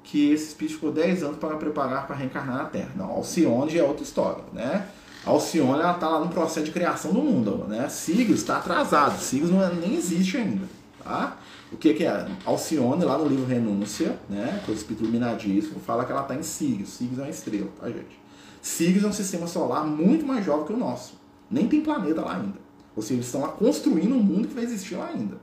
que esse espírito ficou 10 anos para preparar para reencarnar na Terra. Não, Alcione é outra história, né? Alcione ela está lá no processo de criação do mundo, né? Sirius está atrasado, Sirius não é, nem existe ainda, tá? O que, que é? Alcione, lá no livro Renúncia, né? É o espírito iluminadíssimo, fala que ela está em Sirius. Sirius é uma estrela, tá, gente? Sirius é um sistema solar muito mais jovem que o nosso. Nem tem planeta lá ainda. Ou seja, eles estão lá construindo um mundo que vai existir lá ainda.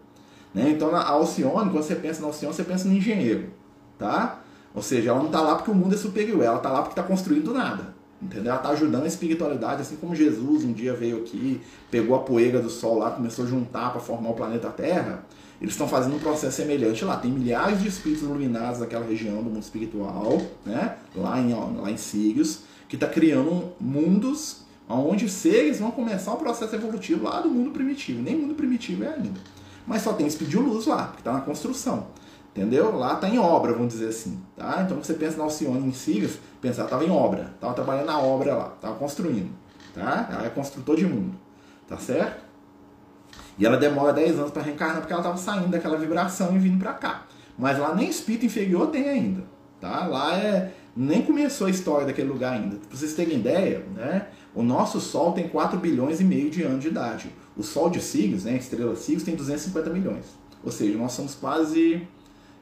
Né? Então, a Alcione, quando você pensa na Alcione, você pensa no engenheiro, tá? Ou seja, ela não está lá porque o mundo é superior, ela está lá porque está construindo do nada. Entendeu? Ela está ajudando a espiritualidade, assim como Jesus um dia veio aqui, pegou a poeira do Sol lá, começou a juntar para formar o planeta Terra. Eles estão fazendo um processo semelhante lá. Tem milhares de espíritos iluminados naquela região do mundo espiritual, né? lá, em, lá em Sirius, que está criando mundos onde seres vão começar o processo evolutivo lá do mundo primitivo. Nem mundo primitivo é ainda. Mas só tem espírito luz lá, que está na construção. Entendeu? Lá está em obra, vamos dizer assim. Tá? Então você pensa na Alcione em Sirius, pensar, estava em obra, estava trabalhando na obra lá, estava construindo. Tá? Ela é construtor de mundo. Tá certo? E ela demora 10 anos para reencarnar porque ela estava saindo daquela vibração e vindo para cá. Mas lá nem espírito inferior tem ainda. Tá? Lá é. Nem começou a história daquele lugar ainda. Para vocês terem ideia, né? o nosso Sol tem 4 bilhões e meio de anos de idade. O Sol de Sirius, né, a estrela Sirius, tem 250 milhões. Ou seja, nós somos quase.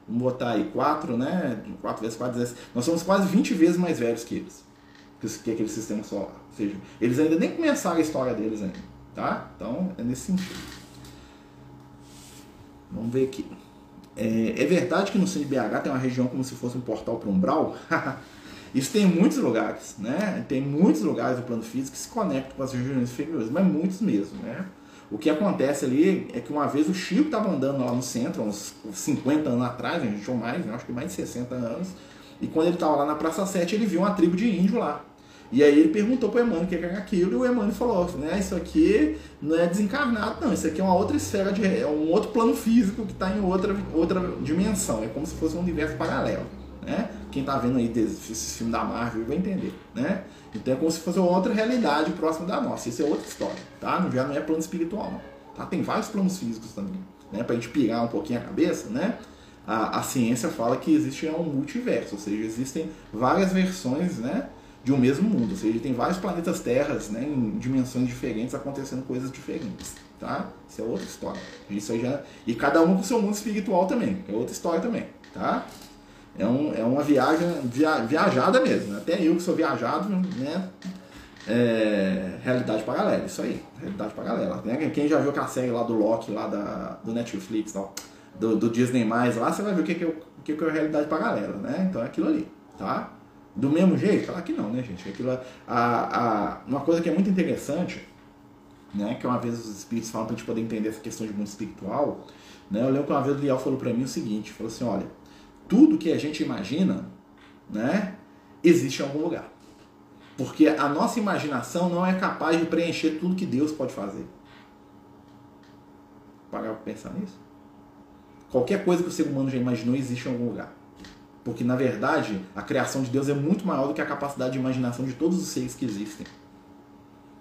Vamos botar aí 4, né? 4 vezes 4, 10, nós somos quase 20 vezes mais velhos que eles. Que aquele sistema solar. Ou seja, eles ainda nem começaram a história deles ainda. Tá? Então, é nesse sentido. Vamos ver aqui. É, é, verdade que no centro de BH tem uma região como se fosse um portal para um umbral? Isso tem muitos lugares, né? Tem muitos lugares do plano físico que se conectam com as regiões inferiores, mas muitos mesmo, né? O que acontece ali é que uma vez o Chico estava andando lá no centro, uns 50 anos atrás, gente ou mais, né? acho que mais de 60 anos, e quando ele estava lá na Praça 7, ele viu uma tribo de índio lá. E aí ele perguntou para o Emmanuel o que era aquilo, e o Emmanuel falou, né, isso aqui não é desencarnado, não, isso aqui é uma outra esfera, de, é um outro plano físico que está em outra, outra dimensão, é como se fosse um universo paralelo. Né? Quem está vendo aí esse filme da Marvel vai entender. Né? Então é como se fosse outra realidade próxima da nossa. Isso é outra história. Tá? Já não é plano espiritual. Não. Tá? Tem vários planos físicos também. Né? Para a gente pirar um pouquinho a cabeça, né? A, a, ciência fala que existe um multiverso, ou seja, existem várias versões né, de um mesmo mundo, ou seja, tem vários planetas terras né, em dimensões diferentes acontecendo coisas diferentes. Tá? Isso é outra história. Isso já... E cada um com seu mundo espiritual também, é outra história também. Tá? É, um, é uma viagem via, viajada mesmo. Até eu que sou viajado, né? É, realidade paralela, isso aí, realidade paralela. Né? Quem já viu aquela série lá do Loki, lá da, do Netflix, tal, do, do Disney+, lá você vai ver o que, que, é, o que, que é realidade paralela, né? Então é aquilo ali, tá? Do mesmo jeito? Claro que não, né, gente? Aquilo, a, a, uma coisa que é muito interessante, né, que uma vez os espíritos falam para a gente poder entender essa questão de mundo espiritual, né, eu lembro que uma vez o Liel falou para mim o seguinte, falou assim, olha, tudo que a gente imagina, né, existe em algum lugar. Porque a nossa imaginação não é capaz de preencher tudo que Deus pode fazer. Parar para pensar nisso? Qualquer coisa que o ser humano já imaginou existe em algum lugar. Porque, na verdade, a criação de Deus é muito maior do que a capacidade de imaginação de todos os seres que existem.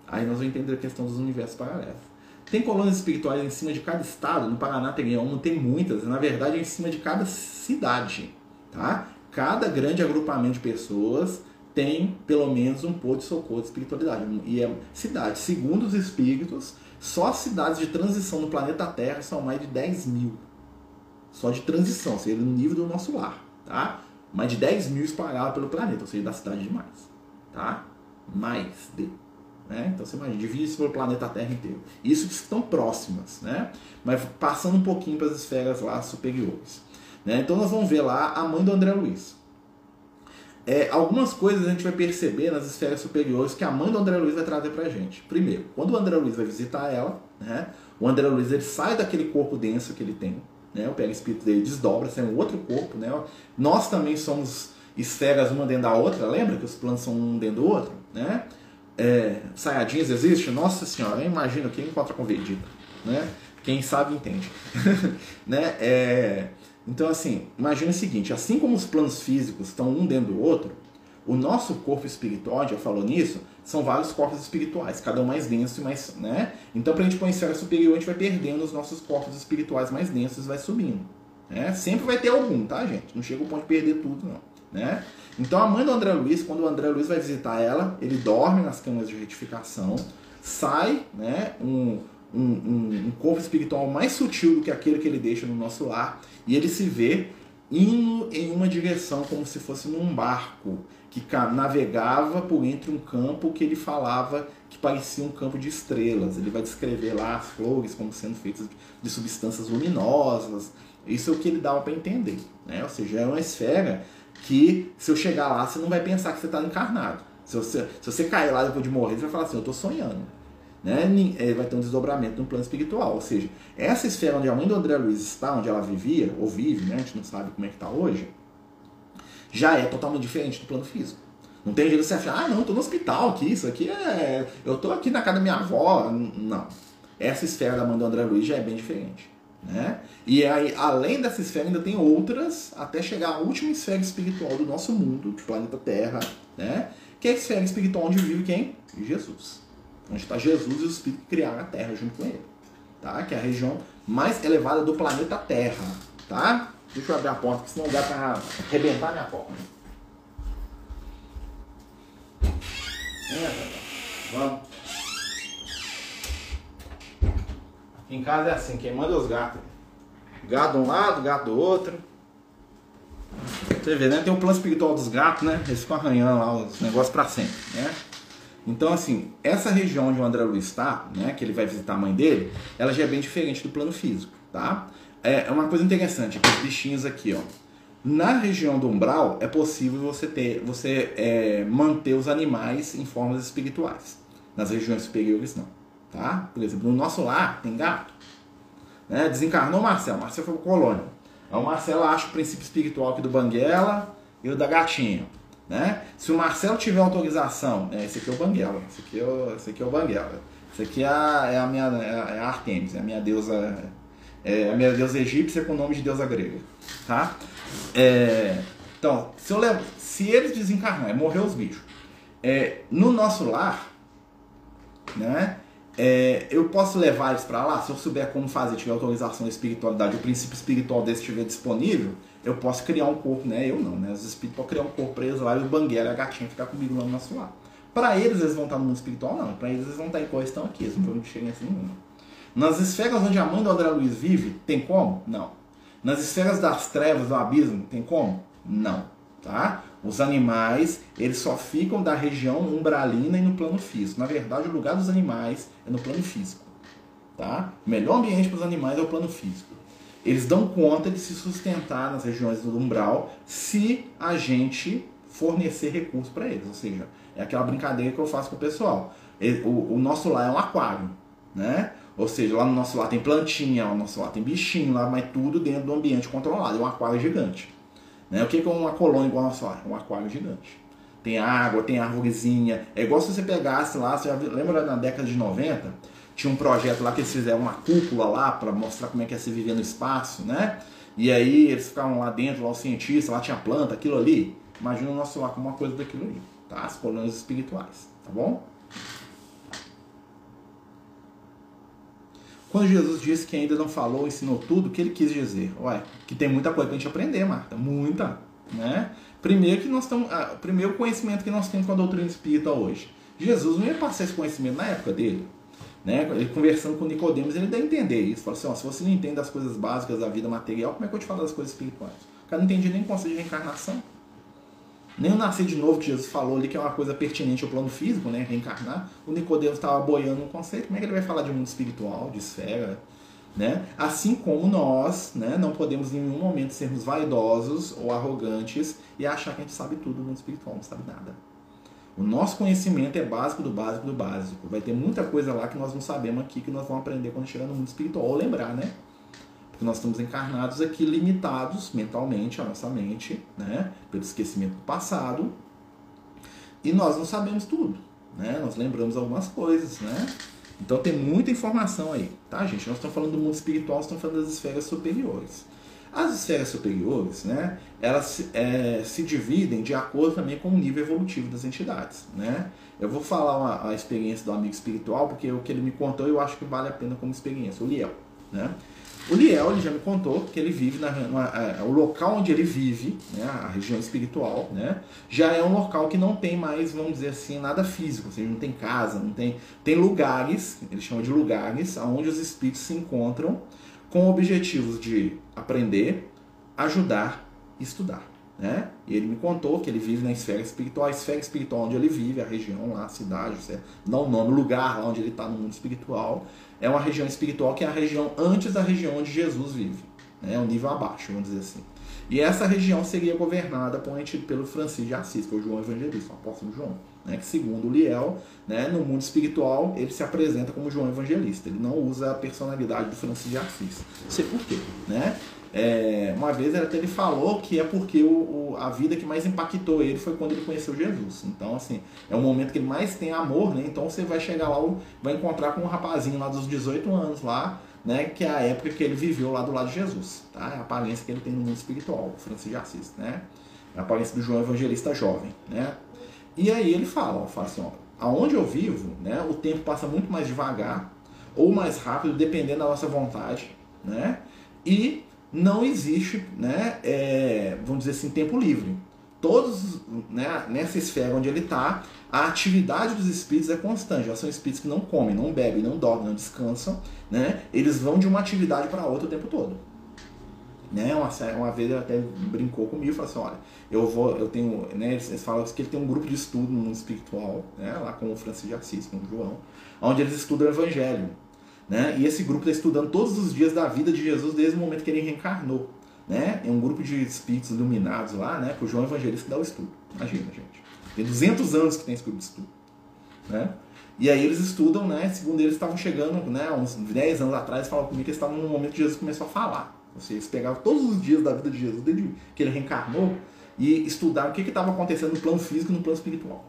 Aí nós vamos entender a questão dos universos paralelos. Tem colônias espirituais em cima de cada estado, no Paraná tem uma, tem muitas, na verdade é em cima de cada cidade, tá? Cada grande agrupamento de pessoas tem pelo menos um ponto de socorro de espiritualidade. E é cidade, segundo os espíritos, só cidades de transição no planeta Terra são mais de 10 mil. Só de transição, seja, no nível do nosso lar, tá? Mais de 10 mil espalhados pelo planeta, ou seja, da cidade de mais, tá? Mais de né? Então você imagina, divide isso pelo planeta Terra inteiro. Isso que estão próximas, né? mas passando um pouquinho para as esferas lá superiores. Né? Então nós vamos ver lá a mãe do André Luiz. É, algumas coisas a gente vai perceber nas esferas superiores que a mãe do André Luiz vai trazer para a gente. Primeiro, quando o André Luiz vai visitar ela, né? o André Luiz ele sai daquele corpo denso que ele tem, né? o perispírito dele desdobra, sai um outro corpo. Né? Nós também somos esferas uma dentro da outra, lembra que os planos são um dentro do outro? Né? é, Saiyajins existe? Nossa senhora, eu imagino quem encontra com Vegeta, né? Quem sabe entende, né? É, então assim, imagina o seguinte, assim como os planos físicos estão um dentro do outro, o nosso corpo espiritual, já falou nisso, são vários corpos espirituais, cada um mais denso e mais, né? Então para a gente em esfera superior, a gente vai perdendo os nossos corpos espirituais mais densos vai subindo, né? Sempre vai ter algum, tá, gente? Não chega o ponto de perder tudo, não, né? Então a mãe do André Luiz, quando o André Luiz vai visitar ela, ele dorme nas camas de retificação, sai né, um, um, um, um corpo espiritual mais sutil do que aquele que ele deixa no nosso lar, e ele se vê indo em uma direção como se fosse num barco que navegava por entre um campo que ele falava que parecia um campo de estrelas. Ele vai descrever lá as flores como sendo feitas de substâncias luminosas. Isso é o que ele dava para entender. Né? Ou seja, é uma esfera que se eu chegar lá, você não vai pensar que você está encarnado. Se você, se você cair lá depois de morrer, você vai falar assim, eu estou sonhando. Né? É, vai ter um desdobramento no plano espiritual. Ou seja, essa esfera onde a mãe do André Luiz está, onde ela vivia, ou vive, né? a gente não sabe como é que está hoje, já é totalmente diferente do plano físico. Não tem jeito de você achar, ah, não, estou no hospital aqui, isso aqui é. Eu estou aqui na casa da minha avó. Não. Essa esfera da mãe do André Luiz já é bem diferente. Né? E aí, além dessa esfera, ainda tem outras, até chegar à última esfera espiritual do nosso mundo, do planeta Terra, né? que é a esfera espiritual onde vive quem? Jesus. Onde está Jesus e os espíritos que criaram a Terra junto com ele. Tá? Que é a região mais elevada do planeta Terra. Tá? Deixa eu abrir a porta, porque senão dá para arrebentar minha porta. É, vamos. Em casa é assim, quem manda é os gatos. Gato de um lado, gato do outro. Você vê, né? Tem o plano espiritual dos gatos, né? Eles ficam arranhando lá os negócios para sempre, né? Então, assim, essa região onde o André Luiz está, né? Que ele vai visitar a mãe dele, ela já é bem diferente do plano físico, tá? É, é uma coisa interessante, aqui, os bichinhos aqui, ó. Na região do umbral é possível você ter, você é, manter os animais em formas espirituais. Nas regiões superiores não, tá? Por exemplo, no nosso lar tem gato, né? Desencarnou o Marcelo, foi pro colônia. Aí o Marcelo acha o princípio espiritual aqui do Banguela e o da gatinha, né? Se o Marcelo tiver autorização, né? esse aqui é o Banguela, esse aqui é o, esse aqui é o Banguela, esse aqui é a, é a minha é a Artemis, é a minha deusa é a minha deusa egípcia com o nome de deusa grega, tá? É, então, se, eu levo, se eles desencarnarem, morrer os bichos, é, no nosso lar, né? É, eu posso levar eles para lá, se eu souber como fazer, tiver autorização da espiritualidade, o princípio espiritual desse estiver disponível, eu posso criar um corpo, né? Eu não, né? Os espíritos podem criar um corpo eles lá e o banguela, a gatinha ficar comigo lá no nosso lar. Para eles, eles vão estar no mundo espiritual? Não. Para eles, eles vão estar em coisa estão aqui, eles não vão chegar assim nenhuma. Nas esferas onde a mãe do André Luiz vive, tem como? Não. Nas esferas das trevas, do abismo, tem como? Não. Tá? Os animais, eles só ficam da região umbralina e no plano físico. Na verdade, o lugar dos animais é no plano físico. Tá? O melhor ambiente para os animais é o plano físico. Eles dão conta de se sustentar nas regiões do umbral se a gente fornecer recursos para eles. Ou seja, é aquela brincadeira que eu faço com o pessoal. O, o nosso lar é um aquário. Né? Ou seja, lá no nosso lar tem plantinha, lá no nosso lar tem bichinho, lá, mas tudo dentro do ambiente controlado. É um aquário gigante. Né? O que é uma colônia igual a nosso lar? É um aquário gigante. Tem água, tem árvorezinha. É igual se você pegasse lá, você lembra na década de 90? Tinha um projeto lá que eles fizeram uma cúpula lá para mostrar como é que é se viver no espaço, né? E aí eles ficavam lá dentro, lá os cientistas, lá tinha planta, aquilo ali. Imagina o nosso lar como uma coisa daquilo ali, tá? As colônias espirituais, tá bom? Quando Jesus disse que ainda não falou, ensinou tudo, o que ele quis dizer? Ué, que tem muita coisa pra gente aprender, Marta. Muita. Né? Primeiro que nós estamos. Ah, primeiro conhecimento que nós temos com a doutrina espírita hoje. Jesus não ia passar esse conhecimento na época dele. Né? Ele conversando com Nicodemos, ele dá a entender isso. Fala assim, ó, se você não entende as coisas básicas da vida material, como é que eu te falo das coisas espirituais? O cara não entendia nem o conceito de reencarnação. Nem o nascer de novo que Jesus falou ali, que é uma coisa pertinente ao plano físico, né? Reencarnar. O Nicodemos estava boiando no conceito. Como é que ele vai falar de mundo espiritual, de esfera? Né? Assim como nós né, não podemos em nenhum momento sermos vaidosos ou arrogantes e achar que a gente sabe tudo do mundo espiritual, não sabe nada. O nosso conhecimento é básico do básico do básico. Vai ter muita coisa lá que nós não sabemos aqui que nós vamos aprender quando chegar no mundo espiritual. Ou lembrar, né? Porque nós estamos encarnados aqui limitados mentalmente, a nossa mente, né? Pelo esquecimento do passado. E nós não sabemos tudo, né? Nós lembramos algumas coisas, né? Então tem muita informação aí, tá, gente? Nós estamos falando do mundo espiritual, estamos falando das esferas superiores. As esferas superiores, né, elas é, se dividem de acordo também com o nível evolutivo das entidades, né? Eu vou falar uma, a experiência do amigo espiritual, porque o que ele me contou eu acho que vale a pena como experiência, o Liel, né? O Liel ele já me contou que ele vive na, na é, o local onde ele vive, né, a região espiritual, né, já é um local que não tem mais, vamos dizer assim, nada físico, ou seja, não tem casa, não tem tem lugares, ele chama de lugares, onde os espíritos se encontram com objetivos de aprender, ajudar estudar. Né? E ele me contou que ele vive na esfera espiritual, a esfera espiritual onde ele vive, a região lá, a cidade, não o nome, lugar lá onde ele está no mundo espiritual, é uma região espiritual que é a região antes da região onde Jesus vive, né? é um nível abaixo, vamos dizer assim. E essa região seria governada pelo Francisco de Assis, que é o João Evangelista, o apóstolo João, né? que segundo Liel, né, no mundo espiritual, ele se apresenta como João Evangelista, ele não usa a personalidade do Francisco de Assis. Não sei por quê, né? É, uma vez até ele falou que é porque o, o, a vida que mais impactou ele foi quando ele conheceu Jesus. Então, assim, é o momento que ele mais tem amor, né? Então você vai chegar lá, vai encontrar com um rapazinho lá dos 18 anos lá, né? Que é a época que ele viveu lá do lado de Jesus, tá? É a aparência que ele tem no mundo espiritual, o Francisco de Assis, né? É a aparência do João Evangelista jovem, né? E aí ele fala, ó, fala assim, ó, aonde eu vivo, né? O tempo passa muito mais devagar ou mais rápido, dependendo da nossa vontade, né? E não existe, né, é, vamos dizer assim, tempo livre. Todos, né, nessa esfera onde ele está, a atividade dos espíritos é constante. Já são espíritos que não comem, não bebem, não dormem, não descansam, né? Eles vão de uma atividade para outra o tempo todo. Né? Uma, uma vez ele até brincou comigo e falou assim, olha, eu vou, eu tenho, né, eles, falam que ele tem um grupo de estudo no mundo espiritual, né, lá com o Francisco de Assis, com o João, onde eles estudam o Evangelho. Né? E esse grupo está estudando todos os dias da vida de Jesus desde o momento que ele reencarnou. né? É um grupo de espíritos iluminados lá, né? Que o João Evangelista dá o estudo. Imagina, gente. Tem 200 anos que tem esse grupo de estudo, né? E aí eles estudam, né? Segundo eles estavam chegando, né? Uns 10 anos atrás, falaram comigo que eles estavam no momento que Jesus começou a falar. Ou seja, eles pegavam todos os dias da vida de Jesus, desde que ele reencarnou, e estudaram o que estava acontecendo no plano físico e no plano espiritual.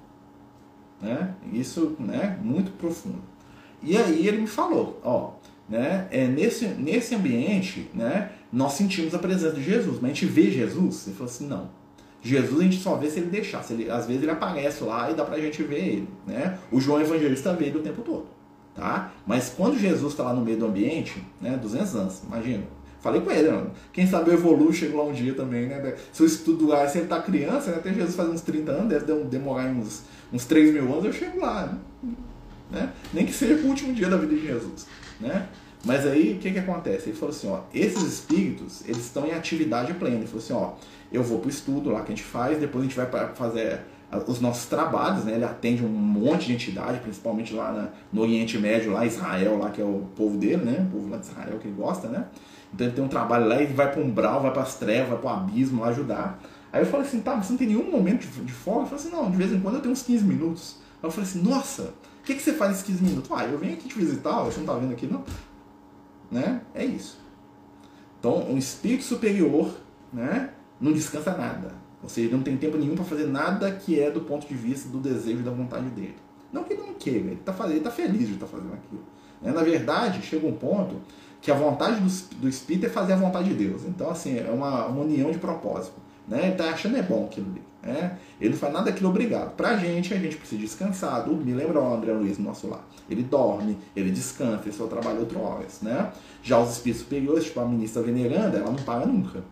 Né? Isso, né? Muito profundo. E aí ele me falou, ó, né? É nesse nesse ambiente, né? Nós sentimos a presença de Jesus, mas a gente vê Jesus. Ele falou assim, não. Jesus a gente só vê se ele deixar. Se ele, às vezes ele aparece lá e dá pra gente ver ele. Né? O João Evangelista vê ele o tempo todo. Tá? Mas quando Jesus está lá no meio do ambiente, né, 200 anos, imagina. Falei com ele, mano. quem sabe eu evoluo, chego lá um dia também, né? Se eu estudo lá, se ele tá criança, né? até Jesus faz uns 30 anos, deve demorar uns, uns 3 mil anos, eu chego lá. Né? Né? Nem que seja o último dia da vida de Jesus. Né? Mas aí o que, que acontece? Ele falou assim: ó, esses espíritos eles estão em atividade plena. Ele falou assim: ó, eu vou para o estudo lá que a gente faz, depois a gente vai para fazer os nossos trabalhos, né? Ele atende um monte de entidade, principalmente lá na, no Oriente Médio, lá Israel, lá que é o povo dele, né? O povo lá de Israel que ele gosta, né? Então ele tem um trabalho lá e vai para um umbral, vai para as trevas, vai para o abismo lá ajudar. Aí eu falei assim, tá, você não tem nenhum momento de, de folga? Eu falei assim, não, de vez em quando eu tenho uns 15 minutos. Aí eu falei assim, nossa, que, que você faz nesses 15 minutos? Ah, eu venho aqui te visitar, você não tá vendo aqui não? Né? É isso. Então, um espírito superior, né? não descansa nada. Ou seja, ele não tem tempo nenhum para fazer nada que é do ponto de vista do desejo e da vontade dele. Não que ele não queira, ele está ele tá feliz de estar tá fazendo aquilo. Né? Na verdade, chega um ponto que a vontade do, do Espírito é fazer a vontade de Deus. Então, assim, é uma, uma união de propósito. Né? Ele está achando é bom aquilo ali. Né? Ele não faz nada daquilo obrigado. Pra gente, a gente precisa descansar, dormir. Lembra o André Luiz no nosso lar? Ele dorme, ele descansa, ele só trabalha outras horas. Né? Já os espíritos superiores, tipo a ministra veneranda, ela não para nunca.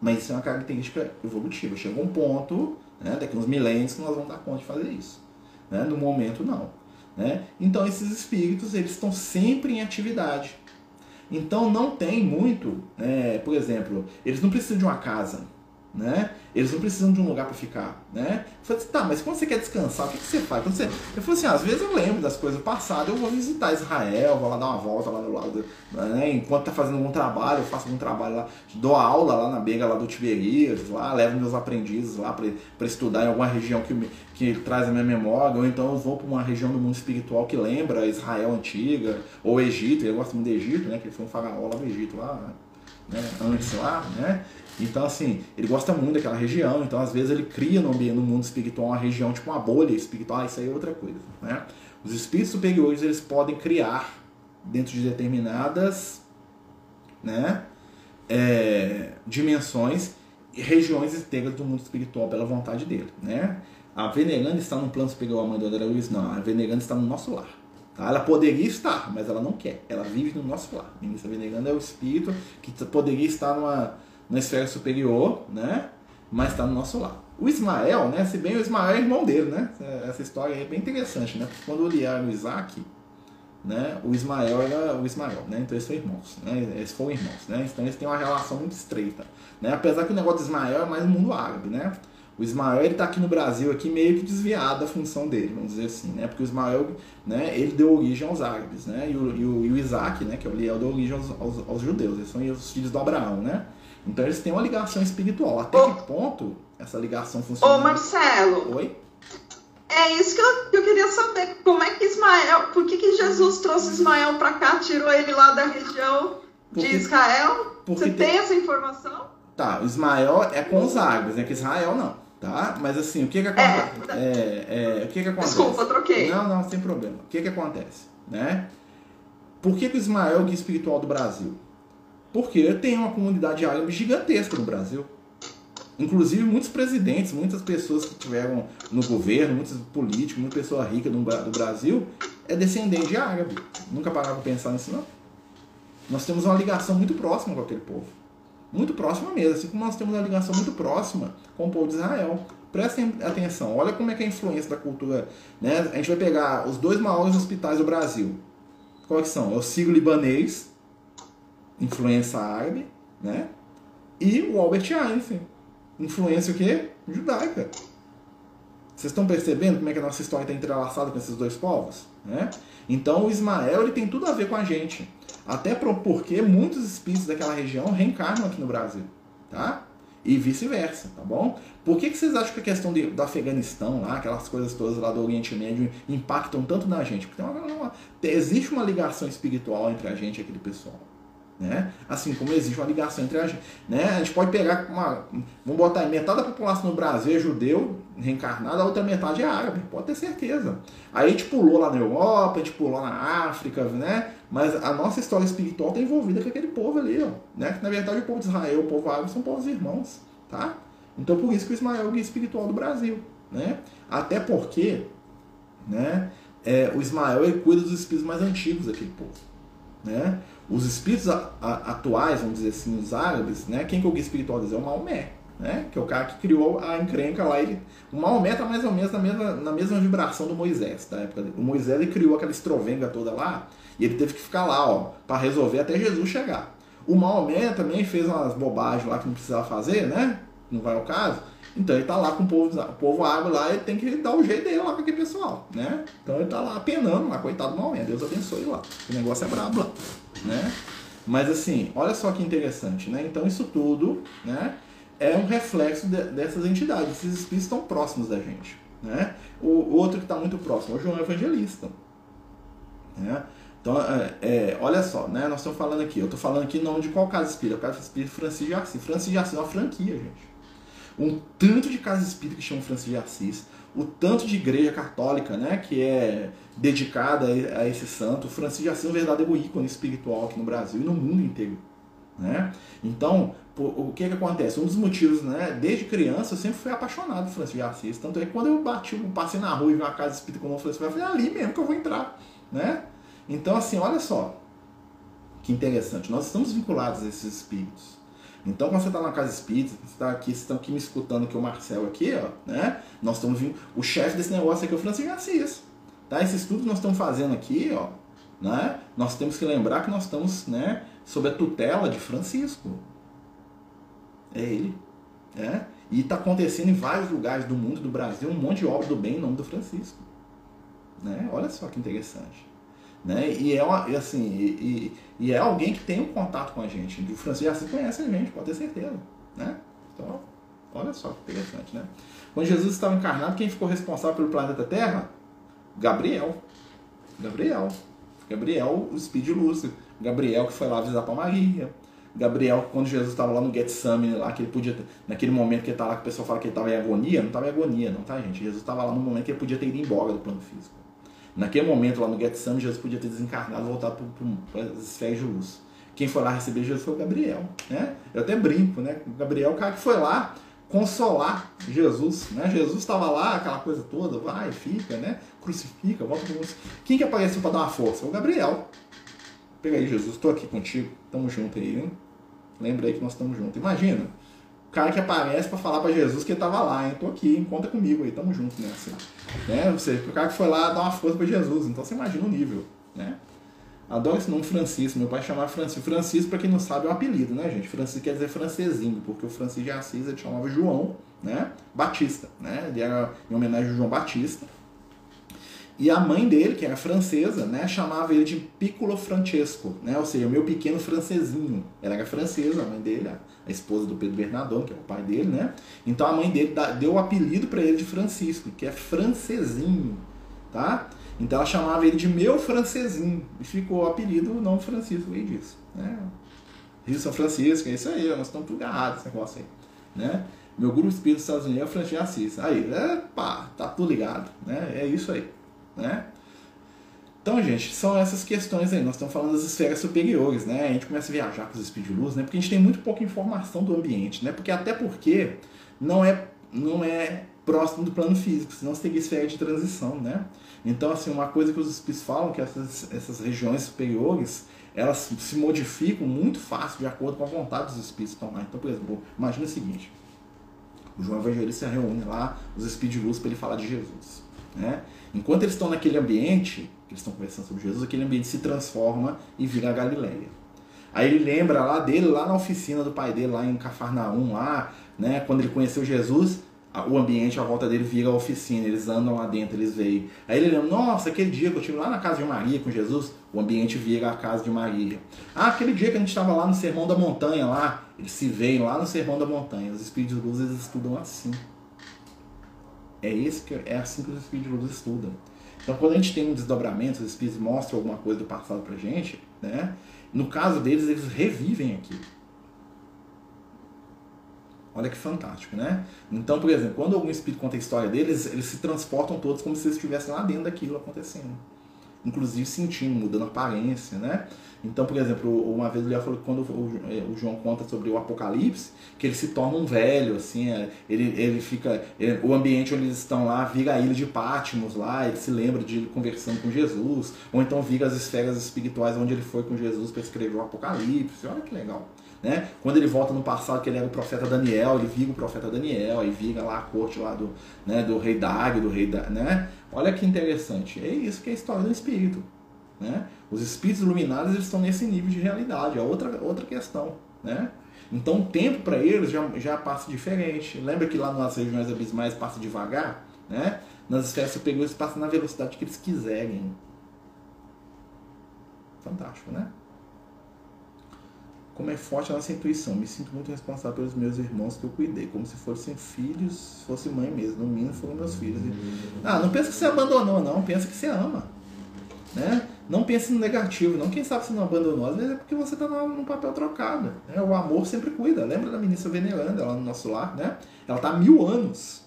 Mas isso é uma característica evolutiva. Chega um ponto, né, daqui uns milênios, que nós vamos dar conta de fazer isso. Né? No momento, não. Né? Então, esses espíritos eles estão sempre em atividade. Então, não tem muito, né, por exemplo, eles não precisam de uma casa né? Eles não precisam de um lugar para ficar, né? Eu falei assim, tá, mas quando você quer descansar, o que, que você faz? Quando você... Eu falei assim, às vezes eu lembro das coisas passadas, eu vou visitar Israel, vou lá dar uma volta lá do lado, né? Enquanto tá fazendo algum trabalho, eu faço algum trabalho lá, dou aula lá na bega lá do Tiberias, lá, levo meus aprendizes lá para estudar em alguma região que, me, que traz a minha memória, ou então eu vou para uma região do mundo espiritual que lembra Israel antiga, ou Egito, eu gosto muito do Egito, né? Que ele foi um faraó lá do Egito, lá, né? antes lá, né? Então, assim, ele gosta muito daquela região, então às vezes ele cria no, ambiente, no mundo espiritual uma região, tipo uma bolha espiritual, ah, isso aí é outra coisa, né? Os espíritos superiores, eles podem criar dentro de determinadas, né, é, dimensões e regiões inteiras do mundo espiritual pela vontade dele, né? A veneranda está no plano superior, a mãe do André Luiz, não, a veneranda está no nosso lar. Tá? Ela poderia estar, mas ela não quer. Ela vive no nosso lar. A veneranda é o espírito que poderia estar numa na esfera superior, né? Mas está no nosso lado. O Ismael, né? Se bem o Ismael é irmão dele, né? Essa história é bem interessante, né? Porque quando olharam o Isaac, né? O Ismael era o Ismael, né? Então eles são irmãos, né? Eles foram irmãos, né? Então eles têm uma relação muito estreita, né? Apesar que o negócio do Ismael é mais no mundo árabe, né? O Ismael ele está aqui no Brasil aqui meio que desviado da função dele, vamos dizer assim, né? Porque o Ismael, né? Ele deu origem aos árabes, né? E o, e o, e o Isaac, né? Que é o Liel deu origem aos, aos, aos judeus. Eles são os filhos do Abraão, né? Então eles têm uma ligação espiritual. Até que ponto essa ligação funciona? Ô Marcelo. Oi? É isso que eu, que eu queria saber. Como é que Ismael. Por que, que Jesus trouxe Ismael para cá, tirou ele lá da região porque, de Israel? Você tem... tem essa informação? Tá, Ismael é com os árabes, né? Que Israel não. Tá? Mas assim, o que que acontece? É, é, é, o que que acontece? Desculpa, troquei. Não, não, sem problema. O que que acontece? Né? Por que, que o Ismael é o guia espiritual do Brasil? Porque tem uma comunidade árabe gigantesca no Brasil. Inclusive muitos presidentes, muitas pessoas que tiveram no governo, muitos políticos, muita pessoa rica do Brasil é descendente de árabe. Nunca parava para pensar nisso não. Nós temos uma ligação muito próxima com aquele povo. Muito próxima mesmo, assim como nós temos uma ligação muito próxima com o povo de Israel. Prestem atenção, olha como é que é a influência da cultura. Né? A gente vai pegar os dois maiores hospitais do Brasil. Quais são? É o Sírio-Libanês influência árabe, né? E o Albert Einstein, influência o quê? Judaica. Vocês estão percebendo como é que a nossa história está entrelaçada com esses dois povos? Né? Então o Ismael ele tem tudo a ver com a gente. Até porque muitos espíritos daquela região reencarnam aqui no Brasil. Tá? E vice-versa, tá bom? Por que, que vocês acham que a questão de, do Afeganistão, lá, aquelas coisas todas lá do Oriente Médio, impactam tanto na gente? Porque tem uma, uma, existe uma ligação espiritual entre a gente e aquele pessoal. Né? Assim como existe uma ligação entre a gente. Né? A gente pode pegar uma. Vamos botar aí, metade da população no Brasil é judeu, reencarnado, a outra metade é árabe, pode ter certeza. Aí a gente pulou lá na Europa, a gente pulou na África, né? Mas a nossa história espiritual está envolvida com aquele povo ali, ó, né? Que na verdade o povo de Israel, o povo árabe são povos irmãos, tá? Então por isso que o Ismael é o guia espiritual do Brasil, né? Até porque, né? É, o Ismael ele cuida dos espíritos mais antigos daquele povo, né? Os espíritos a, a, atuais, vamos dizer assim, os árabes, né? Quem que é o guia espiritual deles é o Maomé, né? Que é o cara que criou a encrenca lá. Ele, o Maomé está mais ou menos na mesma, na mesma vibração do Moisés, da época dele. O Moisés ele criou aquela estrovenga toda lá e ele teve que ficar lá, ó, para resolver até Jesus chegar. O Maomé também fez umas bobagens lá que não precisava fazer, né? Não vai ao caso. Então ele tá lá com o povo, o povo árabe lá, ele tem que dar o jeito dele lá com aquele pessoal, né? Então ele tá lá penando lá, coitado do Maomé, Deus abençoe lá. O negócio é brabo lá, né? Mas assim, olha só que interessante, né? Então isso tudo, né? É um reflexo de, dessas entidades, esses espíritos estão próximos da gente, né? O, o outro que está muito próximo é o João Evangelista, né? Então, é, é, olha só, né? Nós estamos falando aqui, eu estou falando aqui nome de qual casa espírita? O casa espírita Francisco de Assis. Francisco de Assis é uma franquia, gente um tanto de casa espírita que chama Francisco de Assis, o tanto de igreja católica né, que é dedicada a esse santo. O Francisco de Assis é um verdadeiro ícone espiritual aqui no Brasil e no mundo inteiro. Né? Então, o que, que acontece? Um dos motivos, né, desde criança, eu sempre fui apaixonado por Francisco de Assis. Tanto é que quando eu bati, passei na rua e vi uma casa espírita com o Francisco, eu falei, é ali mesmo que eu vou entrar. Né? Então, assim, olha só que interessante. Nós estamos vinculados a esses espíritos. Então, quando você está na casa espírita, você está aqui, vocês estão aqui me escutando que o Marcel aqui, ó, né? Nós estamos vindo. O chefe desse negócio aqui é o Francisco Garcia. Tá? Esse estudo que nós estamos fazendo aqui, ó, né? Nós temos que lembrar que nós estamos, né, sob a tutela de Francisco. É ele. É? E está acontecendo em vários lugares do mundo, do Brasil, um monte de obra do bem em nome do Francisco. Né? Olha só que interessante. Né? E é uma, assim, e, e, é alguém que tem um contato com a gente. O Francisco Assis conhece a gente, pode ter certeza. Né? Então, olha só que interessante, né? Quando Jesus estava encarnado, quem ficou responsável pelo planeta Terra? Gabriel. Gabriel. Gabriel, o Speed Lúcio. Gabriel que foi lá avisar para Maria. Gabriel, quando Jesus estava lá no Getsemane, lá que ele podia, naquele momento que ele está lá, que o pessoal fala que ele estava em agonia, não estava em agonia, não, tá, gente? Jesus estava lá no momento que ele podia ter ido embora do plano físico. Naquele momento, lá no Getsemane, Jesus podia ter desencarnado voltado para as esferas de luz. Quem foi lá receber Jesus foi o Gabriel. Né? Eu até brinco, né? O Gabriel é o cara que foi lá consolar Jesus. Né? Jesus estava lá, aquela coisa toda, vai, fica, né? Crucifica, volta para Quem que apareceu para dar uma força? O Gabriel. Pega aí, Jesus, estou aqui contigo. Tamo junto aí, hein? Lembra aí que nós estamos juntos. Imagina, cara que aparece para falar para Jesus que ele estava lá, hein? Tô aqui, conta comigo aí, tamo junto nessa. Né? Você, o cara que foi lá dar uma força para Jesus, então você imagina o nível, né? Adoro esse nome Francisco, meu pai chamava Francisco. Francisco, para quem não sabe, é um apelido, né, gente? Francisco quer dizer francesinho, porque o Francisco de Assis ele chamava João, né? Batista, né? Ele era em homenagem ao João Batista. E a mãe dele, que era francesa, né, chamava ele de Piccolo Francesco, né? Ou seja, meu pequeno francesinho. Ela era francesa, a mãe dele, a esposa do Pedro Bernardão, que é o pai dele, né? Então a mãe dele deu o apelido para ele de Francisco, que é francesinho, tá? Então ela chamava ele de meu francesinho, e ficou o apelido, o nome Francisco veio disso, né? Rio São Francisco, é isso aí, nós estamos tudo agarrados esse negócio aí, né? Meu grupo espírito dos Estados Unidos é o Francisco Assis. Aí, é, pá, tá tudo ligado, né? É isso aí, né? Então, gente, são essas questões aí. Nós estamos falando das esferas superiores, né? A gente começa a viajar com os de luz, né? Porque a gente tem muito pouca informação do ambiente, né? Porque até porque não é, não é próximo do plano físico, senão teria esfera de transição, né? Então, assim, uma coisa que os espíritos falam que essas, essas regiões superiores elas se modificam muito fácil de acordo com a vontade dos espíritos estão lá. Então, por exemplo, imagina o seguinte: o João Evangelista reúne lá os espíritos de luz para ele falar de Jesus, né? Enquanto eles estão naquele ambiente, que eles estão conversando sobre Jesus, aquele ambiente se transforma e vira a Galileia. Aí ele lembra lá dele, lá na oficina do pai dele, lá em Cafarnaum, lá, né, quando ele conheceu Jesus, o ambiente à volta dele vira a oficina, eles andam lá dentro, eles veem. Aí ele lembra, nossa, aquele dia que eu estive lá na casa de Maria com Jesus, o ambiente vira a casa de Maria. Ah, aquele dia que a gente estava lá no Sermão da Montanha, lá, eles se veem lá no Sermão da Montanha. Os Espíritos de Luz eles estudam assim. É, esse que, é assim que os Espíritos de Luz estudam. Então, quando a gente tem um desdobramento, os Espíritos mostram alguma coisa do passado pra gente, né? No caso deles, eles revivem aquilo. Olha que fantástico, né? Então, por exemplo, quando algum espírito conta a história deles, eles se transportam todos como se eles estivessem lá dentro daquilo acontecendo. Inclusive sentindo, mudando a aparência, né? Então, por exemplo, uma vez o Léo falou que quando o João conta sobre o Apocalipse, que ele se torna um velho, assim, é, ele, ele fica. Ele, o ambiente onde eles estão lá vira a ilha de Patmos lá, ele se lembra de ele conversando com Jesus, ou então vira as esferas espirituais onde ele foi com Jesus para escrever o Apocalipse. Olha que legal. Né? Quando ele volta no passado, que ele era o profeta Daniel, ele vira o profeta Daniel, aí vira lá a corte lá do, né, do rei Dag, do rei da, né? Olha que interessante. É isso que é a história do espírito. Né? Os espíritos iluminados eles estão nesse nível de realidade, é outra, outra questão. Né? Então o tempo para eles já, já passa diferente. Lembra que lá nas regiões abismais passa devagar? Né? Nas esferas superiores passa na velocidade que eles quiserem. Fantástico, né? como é forte a nossa intuição. Me sinto muito responsável pelos meus irmãos que eu cuidei, como se fossem filhos, fosse mãe mesmo. No mínimo foram meus filhos. Ah, não pensa que você abandonou, não. Pensa que você ama. Né? Não pense no negativo, não. Quem sabe você não abandonou, às vezes é porque você está num papel trocado. Né? O amor sempre cuida. Lembra da ministra veneranda lá no nosso lar, né? Ela está há mil anos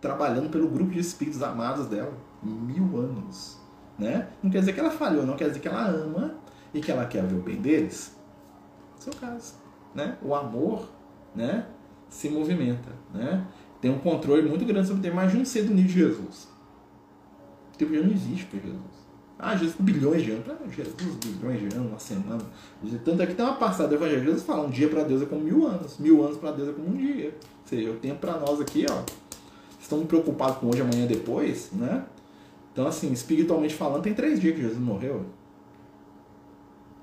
trabalhando pelo grupo de espíritos amados dela. Mil anos. Né? Não quer dizer que ela falhou, não quer dizer que ela ama e que ela quer ver o bem deles seu caso. Né? O amor né, se movimenta. Né? Tem um controle muito grande sobre ter mais um ser do nível de Jesus. O tempo já não existe para Jesus. Ah, Jesus bilhões de anos. Ah, Jesus, bilhões de anos, uma semana. Tanto é que tem uma passada Evangelho. Jesus fala: um dia para Deus é como mil anos. Mil anos para Deus é como um dia. Ou seja, o tempo para nós aqui, ó. Estamos preocupados com hoje, amanhã, depois, né? Então, assim, espiritualmente falando, tem três dias que Jesus morreu.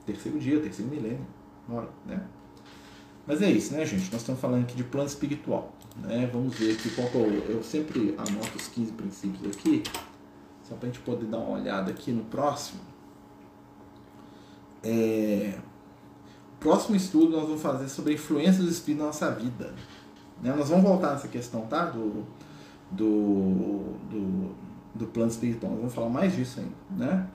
Terceiro dia, terceiro milênio né? Mas é isso, né, gente? Nós estamos falando aqui de plano espiritual. Né? Vamos ver aqui qual que eu, eu sempre anoto os 15 princípios aqui, só para a gente poder dar uma olhada aqui no próximo. É... O próximo estudo nós vamos fazer sobre a influência do espírito na nossa vida. Né? Nós vamos voltar nessa questão, tá? Do, do, do, do plano espiritual. Nós vamos falar mais disso ainda, né?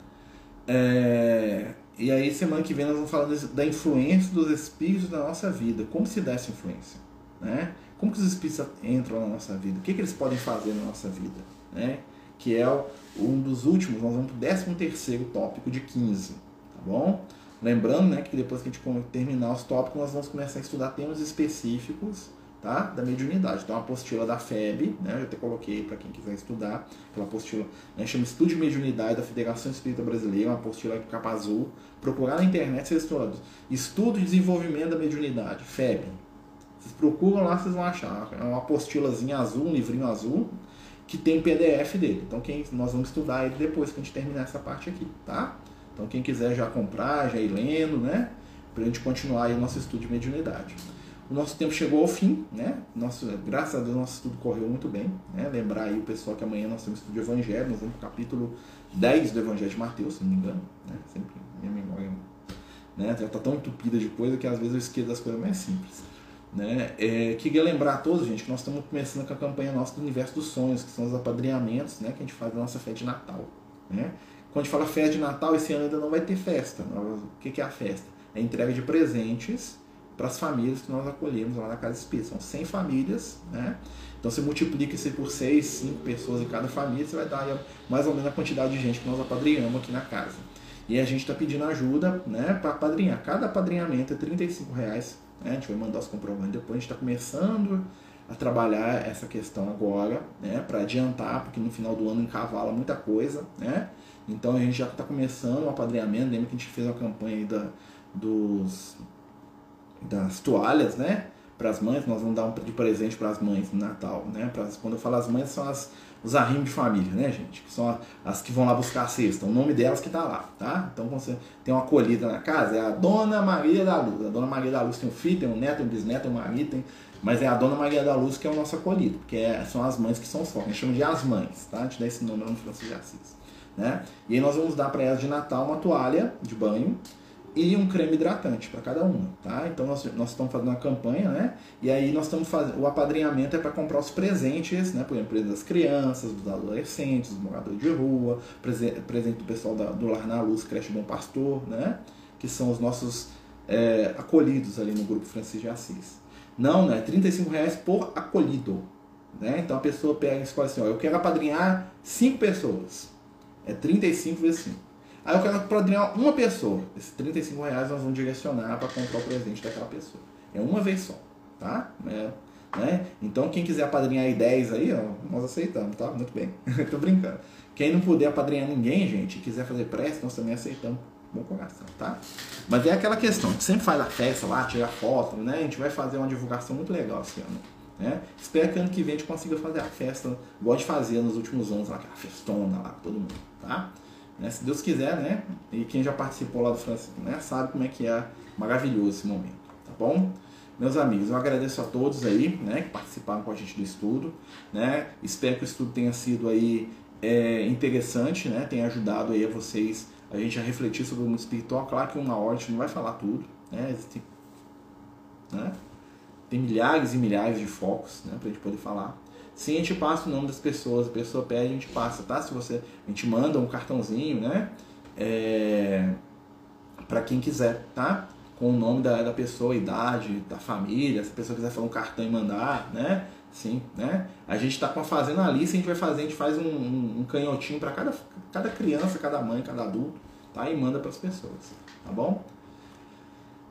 É... E aí, semana que vem, nós vamos falar da influência dos espíritos na nossa vida. Como se dá essa influência? Né? Como que os espíritos entram na nossa vida? O que, que eles podem fazer na nossa vida? Né? Que é um dos últimos, nós vamos para o 13 terceiro tópico de 15. Tá bom? Lembrando né, que depois que a gente terminar os tópicos, nós vamos começar a estudar temas específicos tá? da mediunidade. Então, a apostila da FEB, né? eu até coloquei para quem quiser estudar, aquela apostila, né? chama Estudo de Mediunidade da Federação Espírita Brasileira, uma apostila de capa azul. Procurar na internet, vocês estudam. Estudo de Desenvolvimento da Mediunidade, FEB. Vocês procuram lá, vocês vão achar. É uma apostilazinha azul, um livrinho azul, que tem PDF dele. Então, quem, nós vamos estudar ele depois que a gente terminar essa parte aqui, tá? Então, quem quiser já comprar, já ir lendo, né? Pra gente continuar aí o nosso estudo de mediunidade. O nosso tempo chegou ao fim, né? Nosso, graças a Deus, nosso estudo correu muito bem. Né? Lembrar aí o pessoal que amanhã nós temos estudo de Evangelho, nós vamos para o capítulo 10 do Evangelho de Mateus, se não me engano. Né? Sempre minha memória né? já está tão entupida de coisa que às vezes eu esqueço das coisas mais simples. Né? É, queria lembrar a todos, gente, que nós estamos começando com a campanha nossa do Universo dos Sonhos, que são os apadrinhamentos né? que a gente faz da nossa festa de Natal. Né? Quando a gente fala festa de Natal, esse ano ainda não vai ter festa. O que é a festa? É a entrega de presentes para as famílias que nós acolhemos lá na Casa Espírita. São 100 famílias, né? Então você multiplica isso por 6, 5 pessoas em cada família, você vai dar mais ou menos a quantidade de gente que nós apadrinhamos aqui na casa. E a gente está pedindo ajuda né, para apadrinhar. Cada apadrinhamento é 35 reais. Né? A gente vai mandar os comprovantes depois. A gente está começando a trabalhar essa questão agora, né, para adiantar, porque no final do ano encavala muita coisa. Né? Então a gente já está começando o apadrinhamento. Lembra que a gente fez a campanha da, dos das toalhas, né? para as mães, nós vamos dar um de presente para as mães no Natal, né? Quando eu falo as mães, são as, os arrimos de família, né, gente? Que são as que vão lá buscar a cesta, o nome delas que tá lá, tá? Então, quando você tem uma acolhida na casa, é a Dona Maria da Luz. A Dona Maria da Luz tem um filho, tem um neto, tem um bisneto, tem um marido, tem... mas é a Dona Maria da Luz que é o nosso acolhido, porque é, são as mães que são focos. A gente chama de as mães, tá? A gente dá esse nome no Francisco de Assis, né? E aí nós vamos dar para elas de Natal uma toalha de banho, e um creme hidratante para cada uma, tá? Então nós, nós estamos fazendo uma campanha, né? E aí nós estamos fazendo o apadrinhamento é para comprar os presentes, né? Por exemplo, das crianças, dos adolescentes, dos moradores de rua, presente, do pessoal da, do Lar na Luz, Creche Bom Pastor, né? Que são os nossos é, acolhidos ali no grupo Francisco de Assis. Não, né? 35 reais por acolhido, né? Então a pessoa pega e escolhe assim, ó, eu quero apadrinhar 5 pessoas. É 35 vezes 5. Aí eu quero padrinhar uma pessoa. Esses 35 reais nós vamos direcionar para comprar o presente daquela pessoa. É uma vez só, tá? É, né? Então quem quiser apadrinhar aí 10 aí, ó, nós aceitamos, tá? Muito bem. Tô brincando. Quem não puder apadrinhar ninguém, gente, quiser fazer prece, nós também aceitamos. Bom coração, tá? Mas é aquela questão, a gente sempre faz a festa lá, tira foto, né? A gente vai fazer uma divulgação muito legal esse ano. Né? Espero que ano que vem a gente consiga fazer a festa, igual de fazer nos últimos anos, lá, aquela festona lá, todo mundo, tá? Né? Se Deus quiser, né? E quem já participou lá do Francisco, né? Sabe como é que é maravilhoso esse momento, tá bom? Meus amigos, eu agradeço a todos aí, né? Que participaram com a gente do estudo, né? Espero que o estudo tenha sido aí é, interessante, né? Tenha ajudado aí a vocês a gente a refletir sobre o mundo espiritual. Claro que uma hora a gente não vai falar tudo, né? Existe, né? Tem milhares e milhares de focos, né? Pra gente poder falar. Sim, a gente passa o nome das pessoas, a pessoa pede, a gente passa, tá? Se você, a gente manda um cartãozinho, né? É, para quem quiser, tá? Com o nome da, da pessoa, idade, da família, se a pessoa quiser falar um cartão e mandar, né? Sim, né? A gente está com a se a gente vai fazer, a gente faz um, um, um canhotinho para cada, cada criança, cada mãe, cada adulto, tá? E manda para as pessoas, tá bom?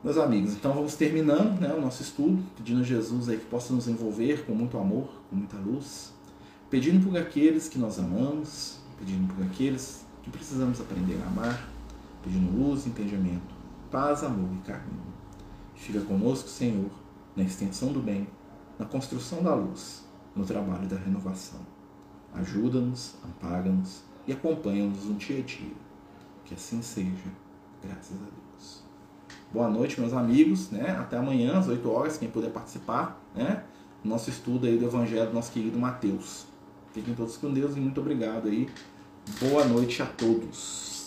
Meus amigos, então vamos terminando né, o nosso estudo, pedindo a Jesus aí que possa nos envolver com muito amor, com muita luz, pedindo por aqueles que nós amamos, pedindo por aqueles que precisamos aprender a amar, pedindo luz, entendimento, paz, amor e carinho. Fica conosco, Senhor, na extensão do bem, na construção da luz, no trabalho da renovação. Ajuda-nos, ampara-nos e acompanha-nos no dia a dia. Que assim seja, graças a Deus. Boa noite, meus amigos, né? Até amanhã, às 8 horas, quem puder participar, né? Nosso estudo aí do Evangelho do nosso querido Mateus. Fiquem todos com Deus e muito obrigado aí. Boa noite a todos.